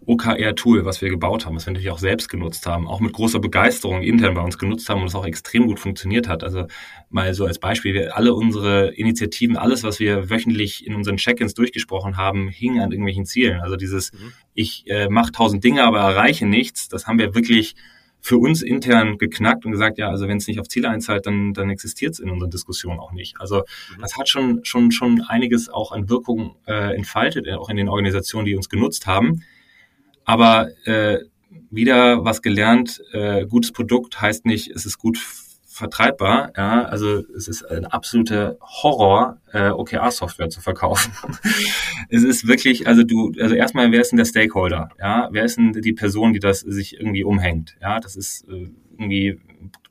OKR-Tool, was wir gebaut haben, was wir natürlich auch selbst genutzt haben, auch mit großer Begeisterung intern bei uns genutzt haben und es auch extrem gut funktioniert hat. Also mal so als Beispiel, wir alle unsere Initiativen, alles, was wir wöchentlich in unseren Check-ins durchgesprochen haben, hing an irgendwelchen Zielen. Also dieses, mhm. ich äh, mache tausend Dinge, aber erreiche nichts, das haben wir wirklich für uns intern geknackt und gesagt, ja, also wenn es nicht auf Ziele einzahlt, dann, dann existiert es in unseren Diskussionen auch nicht. Also mhm. das hat schon, schon, schon einiges auch an Wirkung äh, entfaltet, auch in den Organisationen, die uns genutzt haben. Aber äh, wieder was gelernt, äh, gutes Produkt heißt nicht, es ist gut vertreibbar. Ja, also es ist ein absoluter Horror, äh, OKR-Software zu verkaufen. es ist wirklich, also du, also erstmal, wer ist denn der Stakeholder? Ja, wer ist denn die Person, die das sich irgendwie umhängt? Ja, das ist äh, irgendwie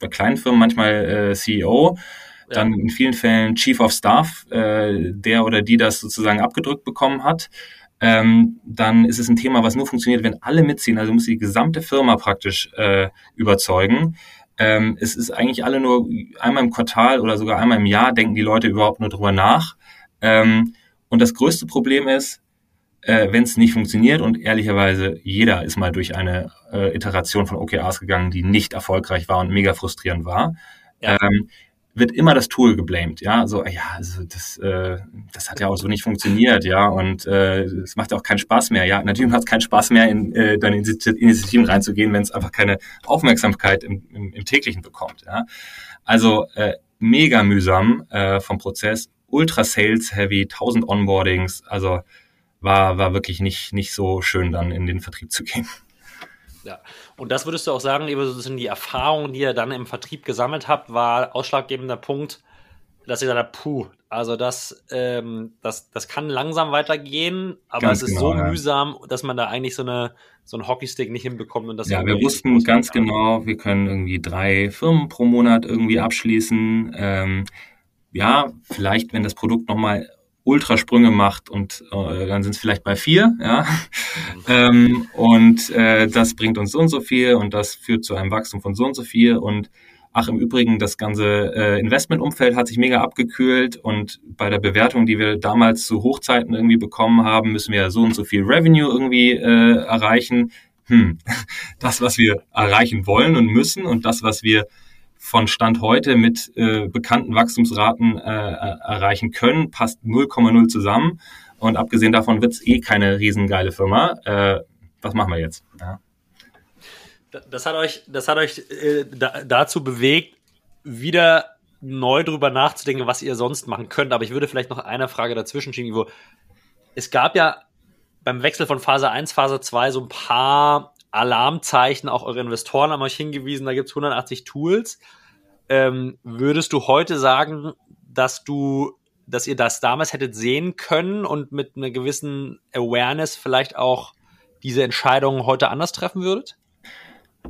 bei kleinen Firmen manchmal äh, CEO, dann in vielen Fällen Chief of Staff, äh, der oder die das sozusagen abgedrückt bekommen hat ähm, dann ist es ein Thema, was nur funktioniert, wenn alle mitziehen. Also muss die gesamte Firma praktisch äh, überzeugen. Ähm, es ist eigentlich alle nur einmal im Quartal oder sogar einmal im Jahr denken die Leute überhaupt nur drüber nach. Ähm, und das größte Problem ist, äh, wenn es nicht funktioniert und ehrlicherweise jeder ist mal durch eine äh, Iteration von OKRs gegangen, die nicht erfolgreich war und mega frustrierend war. Ja. Ähm, wird immer das Tool geblamed, ja, so, ja, also das, äh, das hat ja auch so nicht funktioniert, ja, und äh, es macht auch keinen Spaß mehr, ja, natürlich macht es keinen Spaß mehr, in äh, deine Initiativen reinzugehen, wenn es einfach keine Aufmerksamkeit im, im, im täglichen bekommt, ja, also äh, mega mühsam äh, vom Prozess, ultra sales heavy, 1000 Onboardings, also war war wirklich nicht nicht so schön dann in den Vertrieb zu gehen. Ja, und das würdest du auch sagen, eben so sind die Erfahrungen, die ihr dann im Vertrieb gesammelt habt, war ausschlaggebender Punkt, dass ihr habt, puh, also das, ähm, das, das kann langsam weitergehen, aber ganz es ist genau, so ja. mühsam, dass man da eigentlich so eine so einen Hockeystick nicht hinbekommt und das ja, wir wussten ganz kann. genau, wir können irgendwie drei Firmen pro Monat irgendwie abschließen. Ähm, ja, vielleicht, wenn das Produkt nochmal Ultrasprünge macht und äh, dann sind es vielleicht bei vier, ja. Mhm. ähm, und äh, das bringt uns so und so viel und das führt zu einem Wachstum von so und so viel und ach im Übrigen, das ganze äh, Investmentumfeld hat sich mega abgekühlt und bei der Bewertung, die wir damals zu Hochzeiten irgendwie bekommen haben, müssen wir so und so viel Revenue irgendwie äh, erreichen. Hm, das, was wir erreichen wollen und müssen und das, was wir von Stand heute mit äh, bekannten Wachstumsraten äh, äh erreichen können, passt 0,0 zusammen. Und abgesehen davon wird es eh keine riesengeile Firma. Äh, was machen wir jetzt? Ja. Das hat euch, das hat euch äh, da, dazu bewegt, wieder neu drüber nachzudenken, was ihr sonst machen könnt. Aber ich würde vielleicht noch eine Frage dazwischen schieben, Ivo. Es gab ja beim Wechsel von Phase 1, Phase 2 so ein paar Alarmzeichen, auch eure Investoren haben euch hingewiesen, da gibt es 180 Tools. Ähm, würdest du heute sagen, dass du, dass ihr das damals hättet sehen können und mit einer gewissen Awareness vielleicht auch diese Entscheidungen heute anders treffen würdet?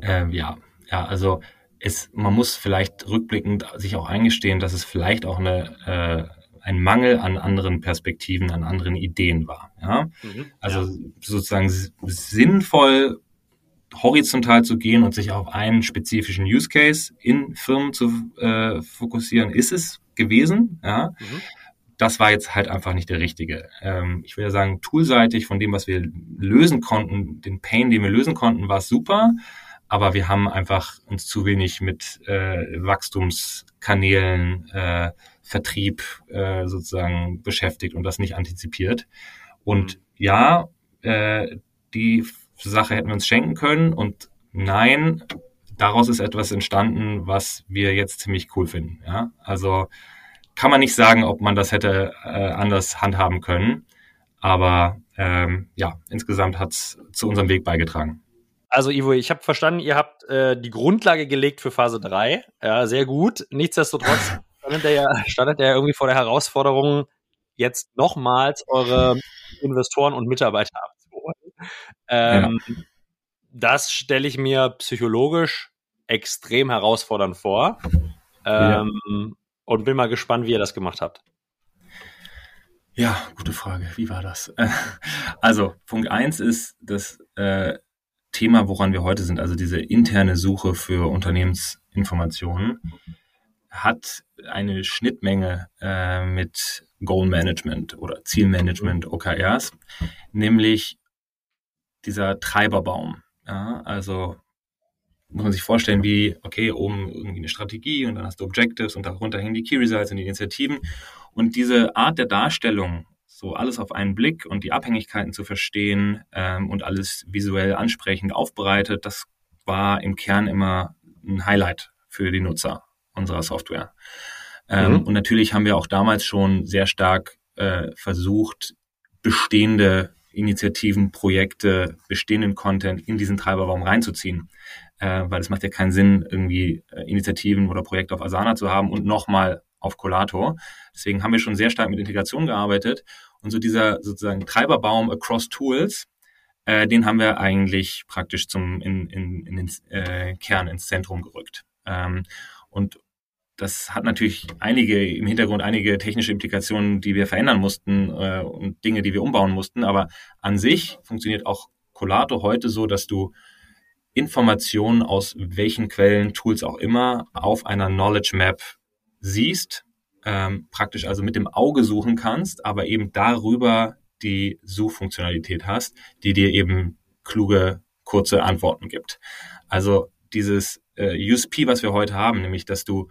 Ähm, ja, ja, also es, man muss vielleicht rückblickend sich auch eingestehen, dass es vielleicht auch eine, äh, ein Mangel an anderen Perspektiven, an anderen Ideen war. Ja? Mhm, also ja. sozusagen sinnvoll horizontal zu gehen und sich auf einen spezifischen Use Case in Firmen zu äh, fokussieren, ist es gewesen. Ja. Mhm. Das war jetzt halt einfach nicht der richtige. Ähm, ich würde sagen, toolseitig von dem, was wir lösen konnten, den Pain, den wir lösen konnten, war es super. Aber wir haben einfach uns zu wenig mit äh, Wachstumskanälen, äh, Vertrieb äh, sozusagen beschäftigt und das nicht antizipiert. Und mhm. ja, äh, die Sache hätten wir uns schenken können und nein, daraus ist etwas entstanden, was wir jetzt ziemlich cool finden. Ja? Also kann man nicht sagen, ob man das hätte äh, anders handhaben können, aber ähm, ja, insgesamt hat es zu unserem Weg beigetragen. Also Ivo, ich habe verstanden, ihr habt äh, die Grundlage gelegt für Phase 3. Ja, sehr gut. Nichtsdestotrotz standet ihr ja, standet ihr irgendwie vor der Herausforderung, jetzt nochmals eure Investoren und Mitarbeiter abzuholen. Ähm, ja. Das stelle ich mir psychologisch extrem herausfordernd vor. Ähm, ja. Und bin mal gespannt, wie ihr das gemacht habt. Ja, gute Frage. Wie war das? Also, Punkt eins ist das äh, Thema, woran wir heute sind, also diese interne Suche für Unternehmensinformationen hat eine Schnittmenge äh, mit Goal Management oder Zielmanagement OKRs, nämlich dieser Treiberbaum. Ja, also muss man sich vorstellen, wie, okay, oben irgendwie eine Strategie und dann hast du Objectives und darunter hängen die Key Results und die Initiativen. Und diese Art der Darstellung, so alles auf einen Blick und die Abhängigkeiten zu verstehen ähm, und alles visuell ansprechend aufbereitet, das war im Kern immer ein Highlight für die Nutzer unserer Software. Ähm, mhm. Und natürlich haben wir auch damals schon sehr stark äh, versucht, bestehende Initiativen, Projekte, bestehenden Content in diesen Treiberbaum reinzuziehen. Äh, weil es macht ja keinen Sinn, irgendwie äh, Initiativen oder Projekte auf Asana zu haben und nochmal auf Collator. Deswegen haben wir schon sehr stark mit Integration gearbeitet. Und so dieser sozusagen Treiberbaum across Tools, äh, den haben wir eigentlich praktisch zum in, in, in den äh, Kern ins Zentrum gerückt. Ähm, und das hat natürlich einige im Hintergrund einige technische Implikationen, die wir verändern mussten äh, und Dinge, die wir umbauen mussten. Aber an sich funktioniert auch Collato heute so, dass du Informationen aus welchen Quellen, Tools auch immer, auf einer Knowledge Map siehst, ähm, praktisch also mit dem Auge suchen kannst, aber eben darüber die Suchfunktionalität hast, die dir eben kluge, kurze Antworten gibt. Also dieses äh, USP, was wir heute haben, nämlich dass du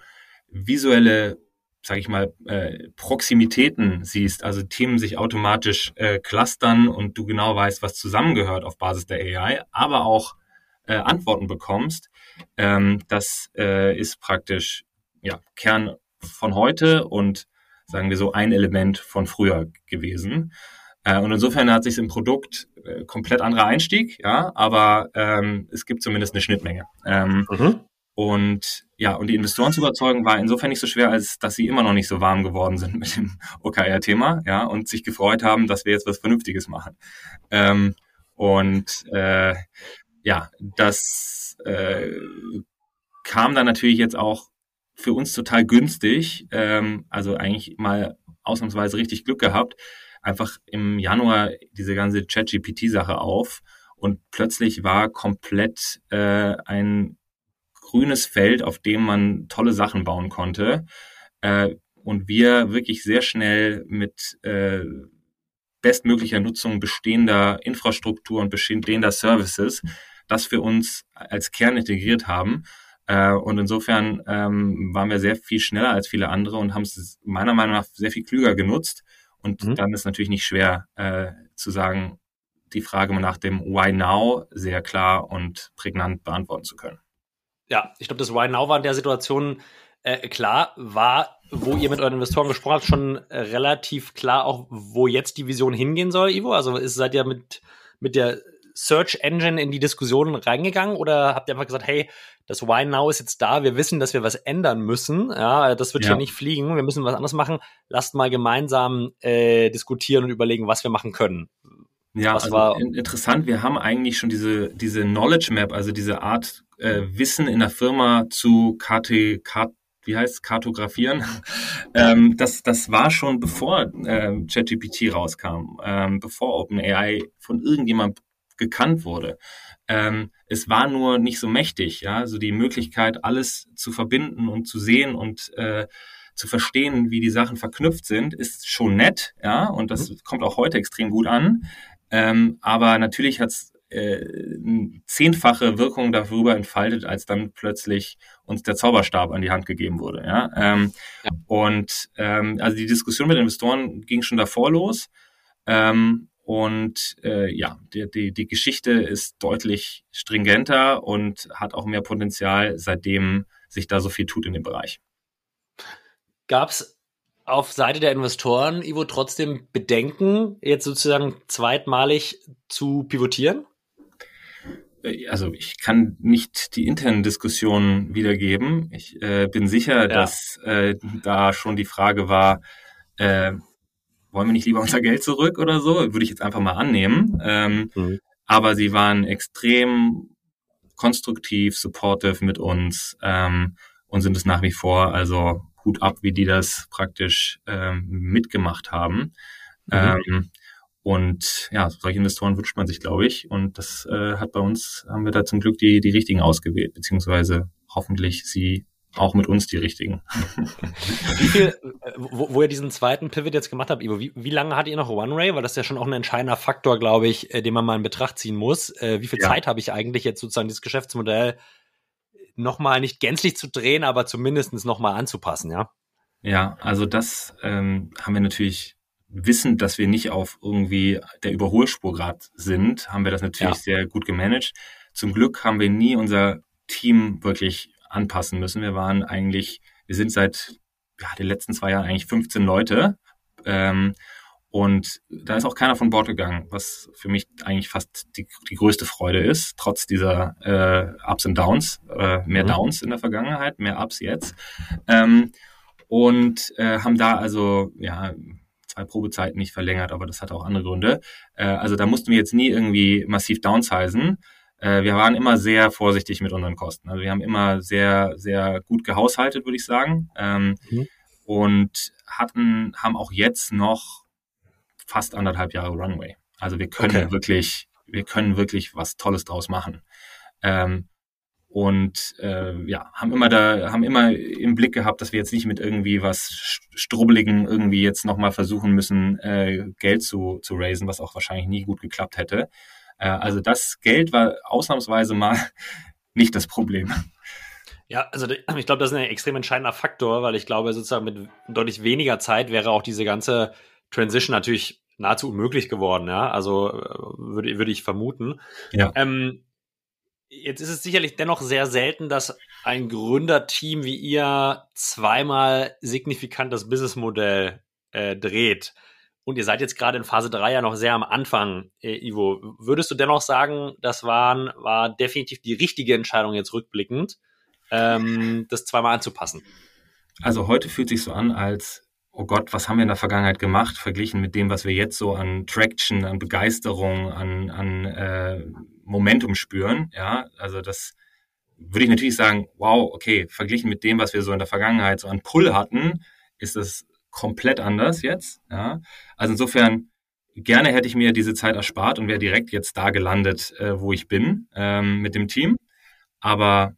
visuelle, sage ich mal, äh, Proximitäten siehst, also Themen sich automatisch äh, clustern und du genau weißt, was zusammengehört auf Basis der AI, aber auch äh, Antworten bekommst, ähm, das äh, ist praktisch ja, Kern von heute und sagen wir so ein Element von früher gewesen. Äh, und insofern hat sich im Produkt äh, komplett anderer Einstieg, ja, aber ähm, es gibt zumindest eine Schnittmenge. Ähm, mhm. Und ja, und die Investoren zu überzeugen, war insofern nicht so schwer, als dass sie immer noch nicht so warm geworden sind mit dem OKR-Thema, ja, und sich gefreut haben, dass wir jetzt was Vernünftiges machen. Ähm, und äh, ja, das äh, kam dann natürlich jetzt auch für uns total günstig, ähm, also eigentlich mal ausnahmsweise richtig Glück gehabt, einfach im Januar diese ganze ChatGPT-Sache auf und plötzlich war komplett äh, ein grünes Feld, auf dem man tolle Sachen bauen konnte. Äh, und wir wirklich sehr schnell mit äh, bestmöglicher Nutzung bestehender Infrastruktur und bestehender Services das für uns als Kern integriert haben. Äh, und insofern ähm, waren wir sehr viel schneller als viele andere und haben es meiner Meinung nach sehr viel klüger genutzt. Und mhm. dann ist natürlich nicht schwer äh, zu sagen, die Frage nach dem Why Now sehr klar und prägnant beantworten zu können ja, ich glaube, das Why Now war in der Situation äh, klar, war, wo ihr mit euren Investoren gesprochen habt, schon äh, relativ klar auch, wo jetzt die Vision hingehen soll, Ivo? Also ist, seid ihr mit, mit der Search Engine in die Diskussion reingegangen oder habt ihr einfach gesagt, hey, das Why Now ist jetzt da, wir wissen, dass wir was ändern müssen, ja, das wird ja. hier nicht fliegen, wir müssen was anderes machen, lasst mal gemeinsam äh, diskutieren und überlegen, was wir machen können. Ja, was also war interessant, wir haben eigentlich schon diese, diese Knowledge Map, also diese Art äh, Wissen in der Firma zu KT, Kart, wie heißt kartografieren. ähm, das, das war schon bevor äh, ChatGPT rauskam, ähm, bevor OpenAI von irgendjemand gekannt wurde. Ähm, es war nur nicht so mächtig, ja, also die Möglichkeit, alles zu verbinden und zu sehen und äh, zu verstehen, wie die Sachen verknüpft sind, ist schon nett, ja, und das mhm. kommt auch heute extrem gut an. Ähm, aber natürlich hat es äh, zehnfache Wirkung darüber entfaltet, als dann plötzlich uns der Zauberstab an die Hand gegeben wurde. Ja? Ähm, ja. Und ähm, also die Diskussion mit Investoren ging schon davor los. Ähm, und äh, ja, die, die, die Geschichte ist deutlich stringenter und hat auch mehr Potenzial, seitdem sich da so viel tut in dem Bereich. Gab es auf Seite der Investoren, Ivo, trotzdem Bedenken, jetzt sozusagen zweitmalig zu pivotieren? Äh, also ich kann nicht die internen Diskussionen wiedergeben. Ich äh, bin sicher, ja. dass äh, da schon die Frage war, äh, wollen wir nicht lieber unser Geld zurück oder so? Würde ich jetzt einfach mal annehmen. Ähm, mhm. Aber sie waren extrem konstruktiv, supportive mit uns ähm, und sind es nach wie vor. Also Hut ab, wie die das praktisch ähm, mitgemacht haben. Mhm. Und ja, solche Investoren wünscht man sich, glaube ich. Und das äh, hat bei uns, haben wir da zum Glück die, die richtigen ausgewählt, beziehungsweise hoffentlich sie auch mit uns die richtigen. Wie viel, wo, wo ihr diesen zweiten Pivot jetzt gemacht habt, Ivo, wie, wie lange hat ihr noch One-Ray? Weil das ist ja schon auch ein entscheidender Faktor, glaube ich, äh, den man mal in Betracht ziehen muss. Äh, wie viel ja. Zeit habe ich eigentlich jetzt sozusagen dieses Geschäftsmodell nochmal nicht gänzlich zu drehen, aber zumindest nochmal anzupassen, ja? Ja, also das ähm, haben wir natürlich wissend, dass wir nicht auf irgendwie der Überholspur gerade sind, haben wir das natürlich ja. sehr gut gemanagt. Zum Glück haben wir nie unser Team wirklich anpassen müssen. Wir waren eigentlich, wir sind seit ja, den letzten zwei Jahren eigentlich 15 Leute. Ähm, und da ist auch keiner von Bord gegangen, was für mich eigentlich fast die, die größte Freude ist, trotz dieser äh, Ups und Downs. Äh, mehr mhm. Downs in der Vergangenheit, mehr Ups jetzt. Ähm, und äh, haben da also ja zwei Probezeiten nicht verlängert, aber das hat auch andere Gründe. Äh, also da mussten wir jetzt nie irgendwie massiv downsizen. Äh, wir waren immer sehr vorsichtig mit unseren Kosten. Also wir haben immer sehr, sehr gut gehaushaltet, würde ich sagen. Ähm, mhm. Und hatten, haben auch jetzt noch fast anderthalb Jahre Runway. Also wir können okay. wirklich, wir können wirklich was Tolles draus machen. Ähm, und äh, ja, haben immer da, haben immer im Blick gehabt, dass wir jetzt nicht mit irgendwie was Strubbeligen irgendwie jetzt nochmal versuchen müssen, äh, Geld zu, zu raisen, was auch wahrscheinlich nie gut geklappt hätte. Äh, also das Geld war ausnahmsweise mal nicht das Problem. Ja, also ich glaube, das ist ein extrem entscheidender Faktor, weil ich glaube, sozusagen mit deutlich weniger Zeit wäre auch diese ganze Transition natürlich nahezu unmöglich geworden, ja. Also äh, würde, würde ich vermuten. Ja. Ähm, Jetzt ist es sicherlich dennoch sehr selten, dass ein Gründerteam wie ihr zweimal signifikant das Businessmodell äh, dreht. Und ihr seid jetzt gerade in Phase 3 ja noch sehr am Anfang, äh, Ivo. Würdest du dennoch sagen, das waren, war definitiv die richtige Entscheidung jetzt rückblickend, ähm, das zweimal anzupassen? Also heute fühlt sich so an, als oh Gott, was haben wir in der Vergangenheit gemacht, verglichen mit dem, was wir jetzt so an Traction, an Begeisterung, an, an äh, Momentum spüren. Ja, also das würde ich natürlich sagen, wow, okay, verglichen mit dem, was wir so in der Vergangenheit so an Pull hatten, ist das komplett anders jetzt. Ja, also insofern gerne hätte ich mir diese Zeit erspart und wäre direkt jetzt da gelandet, äh, wo ich bin ähm, mit dem Team. Aber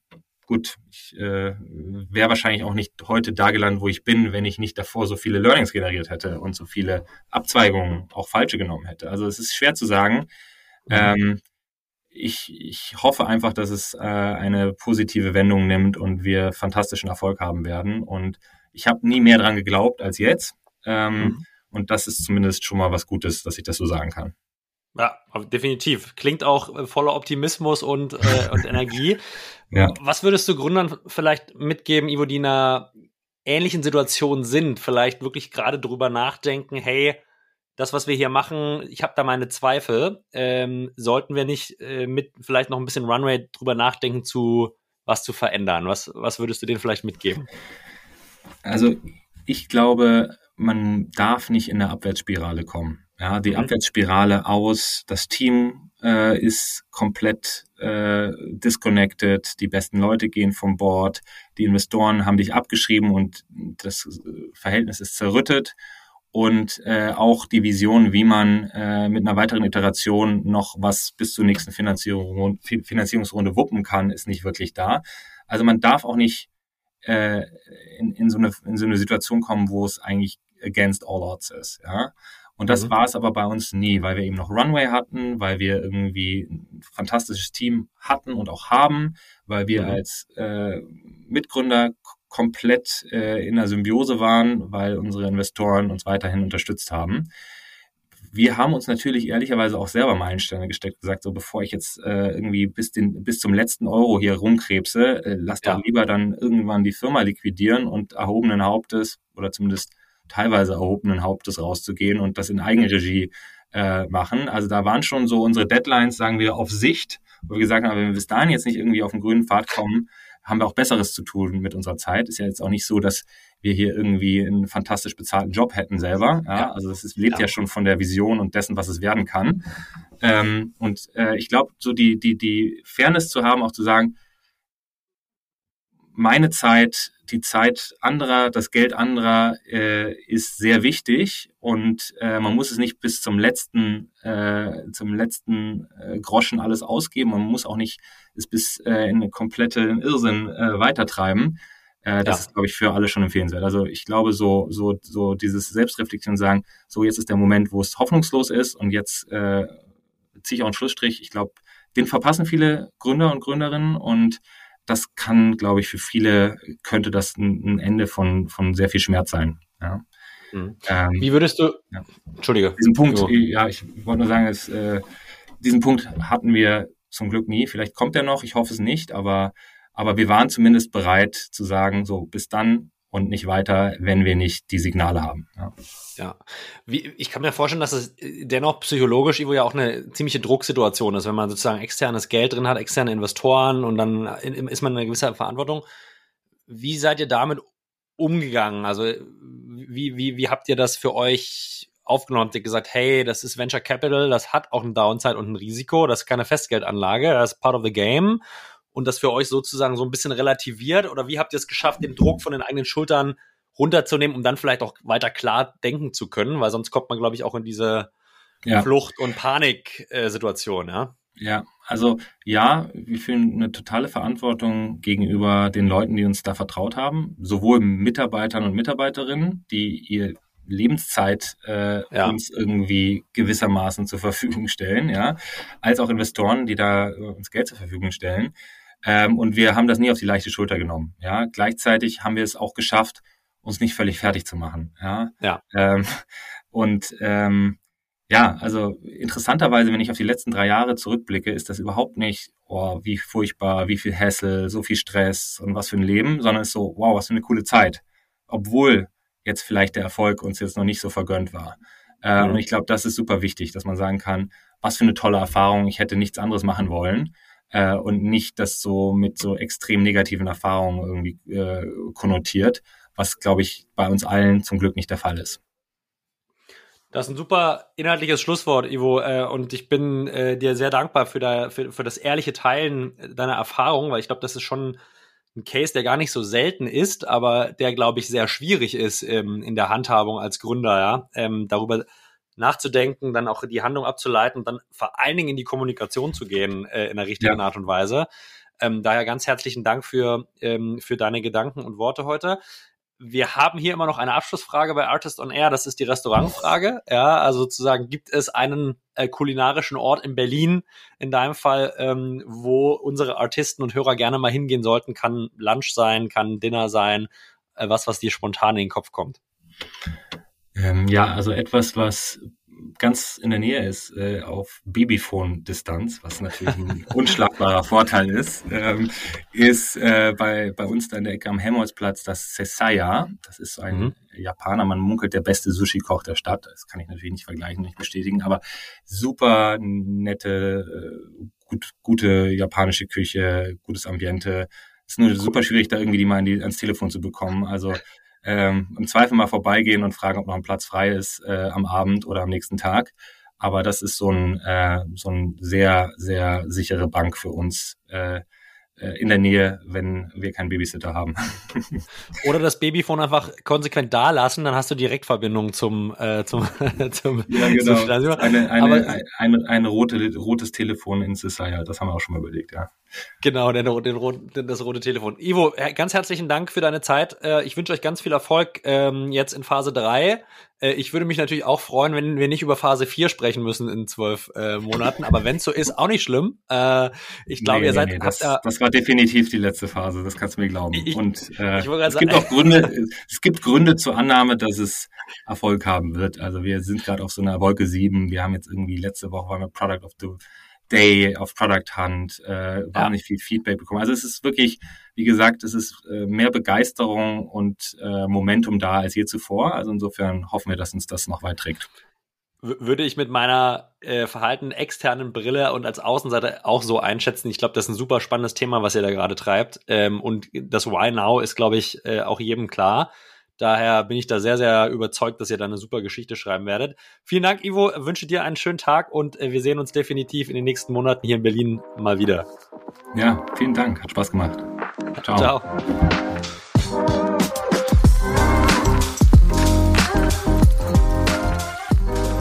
gut, ich äh, wäre wahrscheinlich auch nicht heute da gelandet, wo ich bin, wenn ich nicht davor so viele Learnings generiert hätte und so viele Abzweigungen auch falsche genommen hätte. Also es ist schwer zu sagen. Mhm. Ähm, ich, ich hoffe einfach, dass es äh, eine positive Wendung nimmt und wir fantastischen Erfolg haben werden. Und ich habe nie mehr dran geglaubt als jetzt. Ähm, mhm. Und das ist zumindest schon mal was Gutes, dass ich das so sagen kann. Ja, definitiv. Klingt auch äh, voller Optimismus und, äh, und Energie. Ja. Was würdest du Gründern vielleicht mitgeben, Ivo, die in einer ähnlichen Situation sind, vielleicht wirklich gerade drüber nachdenken, hey, das, was wir hier machen, ich habe da meine Zweifel. Ähm, sollten wir nicht äh, mit vielleicht noch ein bisschen Runway drüber nachdenken, zu was zu verändern? Was, was würdest du denen vielleicht mitgeben? Also ich glaube, man darf nicht in eine Abwärtsspirale kommen. Ja, die mhm. Abwärtsspirale aus, das Team äh, ist komplett äh, disconnected, die besten Leute gehen vom Board, die Investoren haben dich abgeschrieben und das Verhältnis ist zerrüttet und äh, auch die Vision, wie man äh, mit einer weiteren Iteration noch was bis zur nächsten Finanzierung, Finanzierungsrunde wuppen kann, ist nicht wirklich da. Also man darf auch nicht äh, in, in, so eine, in so eine Situation kommen, wo es eigentlich against all odds ist. Ja? Und das mhm. war es aber bei uns nie, weil wir eben noch Runway hatten, weil wir irgendwie ein fantastisches Team hatten und auch haben, weil wir mhm. als äh, Mitgründer komplett äh, in der Symbiose waren, weil unsere Investoren uns weiterhin unterstützt haben. Wir haben uns natürlich ehrlicherweise auch selber Meilensteine gesteckt, gesagt, so bevor ich jetzt äh, irgendwie bis, den, bis zum letzten Euro hier rumkrebse, äh, lass ja. doch lieber dann irgendwann die Firma liquidieren und erhobenen Hauptes oder zumindest teilweise erhobenen Hauptes rauszugehen und das in Eigenregie äh, machen. Also da waren schon so unsere Deadlines, sagen wir, auf Sicht, wo wir gesagt haben, wenn wir bis dahin jetzt nicht irgendwie auf den grünen Pfad kommen, haben wir auch Besseres zu tun mit unserer Zeit. Ist ja jetzt auch nicht so, dass wir hier irgendwie einen fantastisch bezahlten Job hätten selber. Ja, also das ist, lebt ja. ja. schon von der Vision und dessen, was es werden kann. Ähm, und äh, ich glaube, so die, die, die Fairness zu haben, auch zu sagen, meine Zeit, die Zeit anderer, das Geld anderer äh, ist sehr wichtig und äh, man muss es nicht bis zum letzten, äh, zum letzten äh, Groschen alles ausgeben. Man muss auch nicht es bis äh, in eine komplette Irrsinn äh, weitertreiben. Äh, das ja. ist, glaube ich, für alle schon empfehlenswert. Also ich glaube, so, so, so dieses Selbstreflektieren sagen, so jetzt ist der Moment, wo es hoffnungslos ist und jetzt äh, ziehe ich auch einen Schlussstrich. Ich glaube, den verpassen viele Gründer und Gründerinnen und das kann, glaube ich, für viele könnte das ein, Ende von, von sehr viel Schmerz sein. Ja. Mhm. Ähm, Wie würdest du, ja. Entschuldige. Diesen Punkt, ja, ich wollte nur sagen, es, äh, diesen Punkt hatten wir zum Glück nie. Vielleicht kommt er noch, ich hoffe es nicht, aber, aber wir waren zumindest bereit zu sagen, so bis dann und nicht weiter, wenn wir nicht die Signale haben. Ja. Ja, Wie, ich kann mir vorstellen, dass es dennoch psychologisch Ivo ja auch eine ziemliche Drucksituation ist, wenn man sozusagen externes Geld drin hat, externe Investoren und dann ist man in einer gewissen Verantwortung. Wie seid ihr damit umgegangen? Also wie, wie, wie habt ihr das für euch aufgenommen? Ihr gesagt, hey, das ist Venture Capital, das hat auch ein Downside und ein Risiko, das ist keine Festgeldanlage, das ist part of the game und das für euch sozusagen so ein bisschen relativiert? Oder wie habt ihr es geschafft, den Druck von den eigenen Schultern runterzunehmen, um dann vielleicht auch weiter klar denken zu können, weil sonst kommt man, glaube ich, auch in diese ja. Flucht- und Panik-Situation, ja? Ja, also ja, wir fühlen eine totale Verantwortung gegenüber den Leuten, die uns da vertraut haben, sowohl Mitarbeitern und Mitarbeiterinnen, die ihr Lebenszeit äh, ja. uns irgendwie gewissermaßen zur Verfügung stellen, ja, als auch Investoren, die da uns Geld zur Verfügung stellen. Ähm, und wir haben das nie auf die leichte Schulter genommen. Ja, gleichzeitig haben wir es auch geschafft, uns nicht völlig fertig zu machen. Ja. ja. Ähm, und ähm, ja, also interessanterweise, wenn ich auf die letzten drei Jahre zurückblicke, ist das überhaupt nicht, oh, wie furchtbar, wie viel Hassel, so viel Stress und was für ein Leben, sondern ist so, wow, was für eine coole Zeit. Obwohl jetzt vielleicht der Erfolg uns jetzt noch nicht so vergönnt war. Äh, mhm. Und ich glaube, das ist super wichtig, dass man sagen kann, was für eine tolle Erfahrung, ich hätte nichts anderes machen wollen. Äh, und nicht das so mit so extrem negativen Erfahrungen irgendwie äh, konnotiert, was, glaube ich, bei uns allen zum Glück nicht der Fall ist. Das ist ein super inhaltliches Schlusswort, Ivo. Äh, und ich bin äh, dir sehr dankbar für, da, für, für das ehrliche Teilen deiner Erfahrung, weil ich glaube, das ist schon ein Case, der gar nicht so selten ist, aber der, glaube ich, sehr schwierig ist ähm, in der Handhabung als Gründer, ja. Ähm, darüber nachzudenken, dann auch die Handlung abzuleiten dann vor allen Dingen in die Kommunikation zu gehen äh, in der richtigen ja. Art und Weise. Ähm, daher ganz herzlichen Dank für, ähm, für deine Gedanken und Worte heute wir haben hier immer noch eine Abschlussfrage bei Artist on Air. Das ist die Restaurantfrage. Ja, also sozusagen gibt es einen äh, kulinarischen Ort in Berlin, in deinem Fall, ähm, wo unsere Artisten und Hörer gerne mal hingehen sollten. Kann Lunch sein, kann Dinner sein, äh, was, was dir spontan in den Kopf kommt. Ähm, ja, also etwas, was ganz in der Nähe ist, äh, auf Babyphone-Distanz, was natürlich ein unschlagbarer Vorteil ist, ähm, ist äh, bei, bei uns da in der Ecke am Helmholtzplatz das Sesaya. Das ist ein mhm. Japaner, man munkelt der beste Sushi-Koch der Stadt. Das kann ich natürlich nicht vergleichen, nicht bestätigen, aber super nette, äh, gut, gute japanische Küche, gutes Ambiente. ist nur super schwierig, da irgendwie die mal die, ans Telefon zu bekommen. Also ähm, im Zweifel mal vorbeigehen und fragen, ob noch ein Platz frei ist äh, am Abend oder am nächsten Tag. Aber das ist so ein, äh, so ein sehr, sehr sichere Bank für uns, äh, äh, in der Nähe, wenn wir keinen Babysitter haben. Oder das Babyphone einfach konsequent da lassen, dann hast du Direktverbindung zum äh, zum zum Ja, genau. Zum eine, eine, Aber, ein, ein, ein rote, rotes Telefon in Sisaya, das haben wir auch schon mal überlegt, ja. Genau, den, den, den, das rote Telefon. Ivo, ganz herzlichen Dank für deine Zeit. Äh, ich wünsche euch ganz viel Erfolg ähm, jetzt in Phase 3. Äh, ich würde mich natürlich auch freuen, wenn wir nicht über Phase 4 sprechen müssen in zwölf äh, Monaten. Aber wenn es so ist, auch nicht schlimm. Ich glaube, nee, ihr seid. Nee, das, das, war definitiv die letzte Phase, das kannst du mir glauben. Ich, Und äh, es gibt auch Gründe, es gibt Gründe zur Annahme, dass es Erfolg haben wird. Also wir sind gerade auf so einer Wolke 7. Wir haben jetzt irgendwie letzte Woche waren wir Product of the Day auf Product Hunt, äh, wahnsinnig ja. viel Feedback bekommen. Also es ist wirklich, wie gesagt, es ist äh, mehr Begeisterung und äh, Momentum da als je zuvor. Also insofern hoffen wir, dass uns das noch weit trägt. Würde ich mit meiner äh, verhalten externen Brille und als Außenseiter auch so einschätzen. Ich glaube, das ist ein super spannendes Thema, was ihr da gerade treibt. Ähm, und das Why Now ist, glaube ich, äh, auch jedem klar. Daher bin ich da sehr, sehr überzeugt, dass ihr da eine super Geschichte schreiben werdet. Vielen Dank, Ivo. Wünsche dir einen schönen Tag und äh, wir sehen uns definitiv in den nächsten Monaten hier in Berlin mal wieder. Ja, vielen Dank. Hat Spaß gemacht. Ciao. Ciao.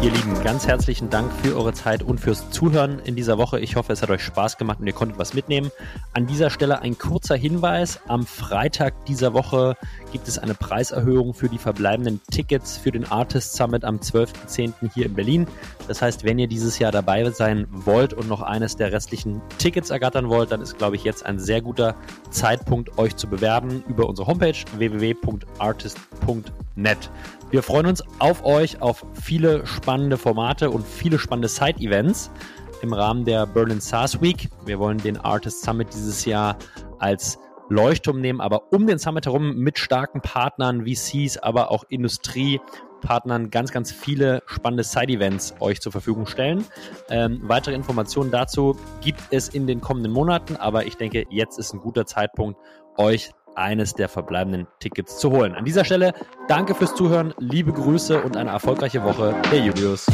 Ihr Lieben, ganz herzlichen Dank für eure Zeit und fürs Zuhören in dieser Woche. Ich hoffe, es hat euch Spaß gemacht und ihr konntet was mitnehmen. An dieser Stelle ein kurzer Hinweis. Am Freitag dieser Woche gibt es eine Preiserhöhung für die verbleibenden Tickets für den Artist Summit am 12.10. hier in Berlin. Das heißt, wenn ihr dieses Jahr dabei sein wollt und noch eines der restlichen Tickets ergattern wollt, dann ist, glaube ich, jetzt ein sehr guter Zeitpunkt, euch zu bewerben über unsere Homepage www.artist.net. Wir freuen uns auf euch, auf viele spannende Formate und viele spannende Side-Events im Rahmen der Berlin SaaS Week. Wir wollen den Artist Summit dieses Jahr als Leuchtturm nehmen, aber um den Summit herum mit starken Partnern, VCs, aber auch Industriepartnern ganz, ganz viele spannende Side-Events euch zur Verfügung stellen. Ähm, weitere Informationen dazu gibt es in den kommenden Monaten, aber ich denke, jetzt ist ein guter Zeitpunkt, euch eines der verbleibenden Tickets zu holen. An dieser Stelle danke fürs Zuhören, liebe Grüße und eine erfolgreiche Woche. Der Julius.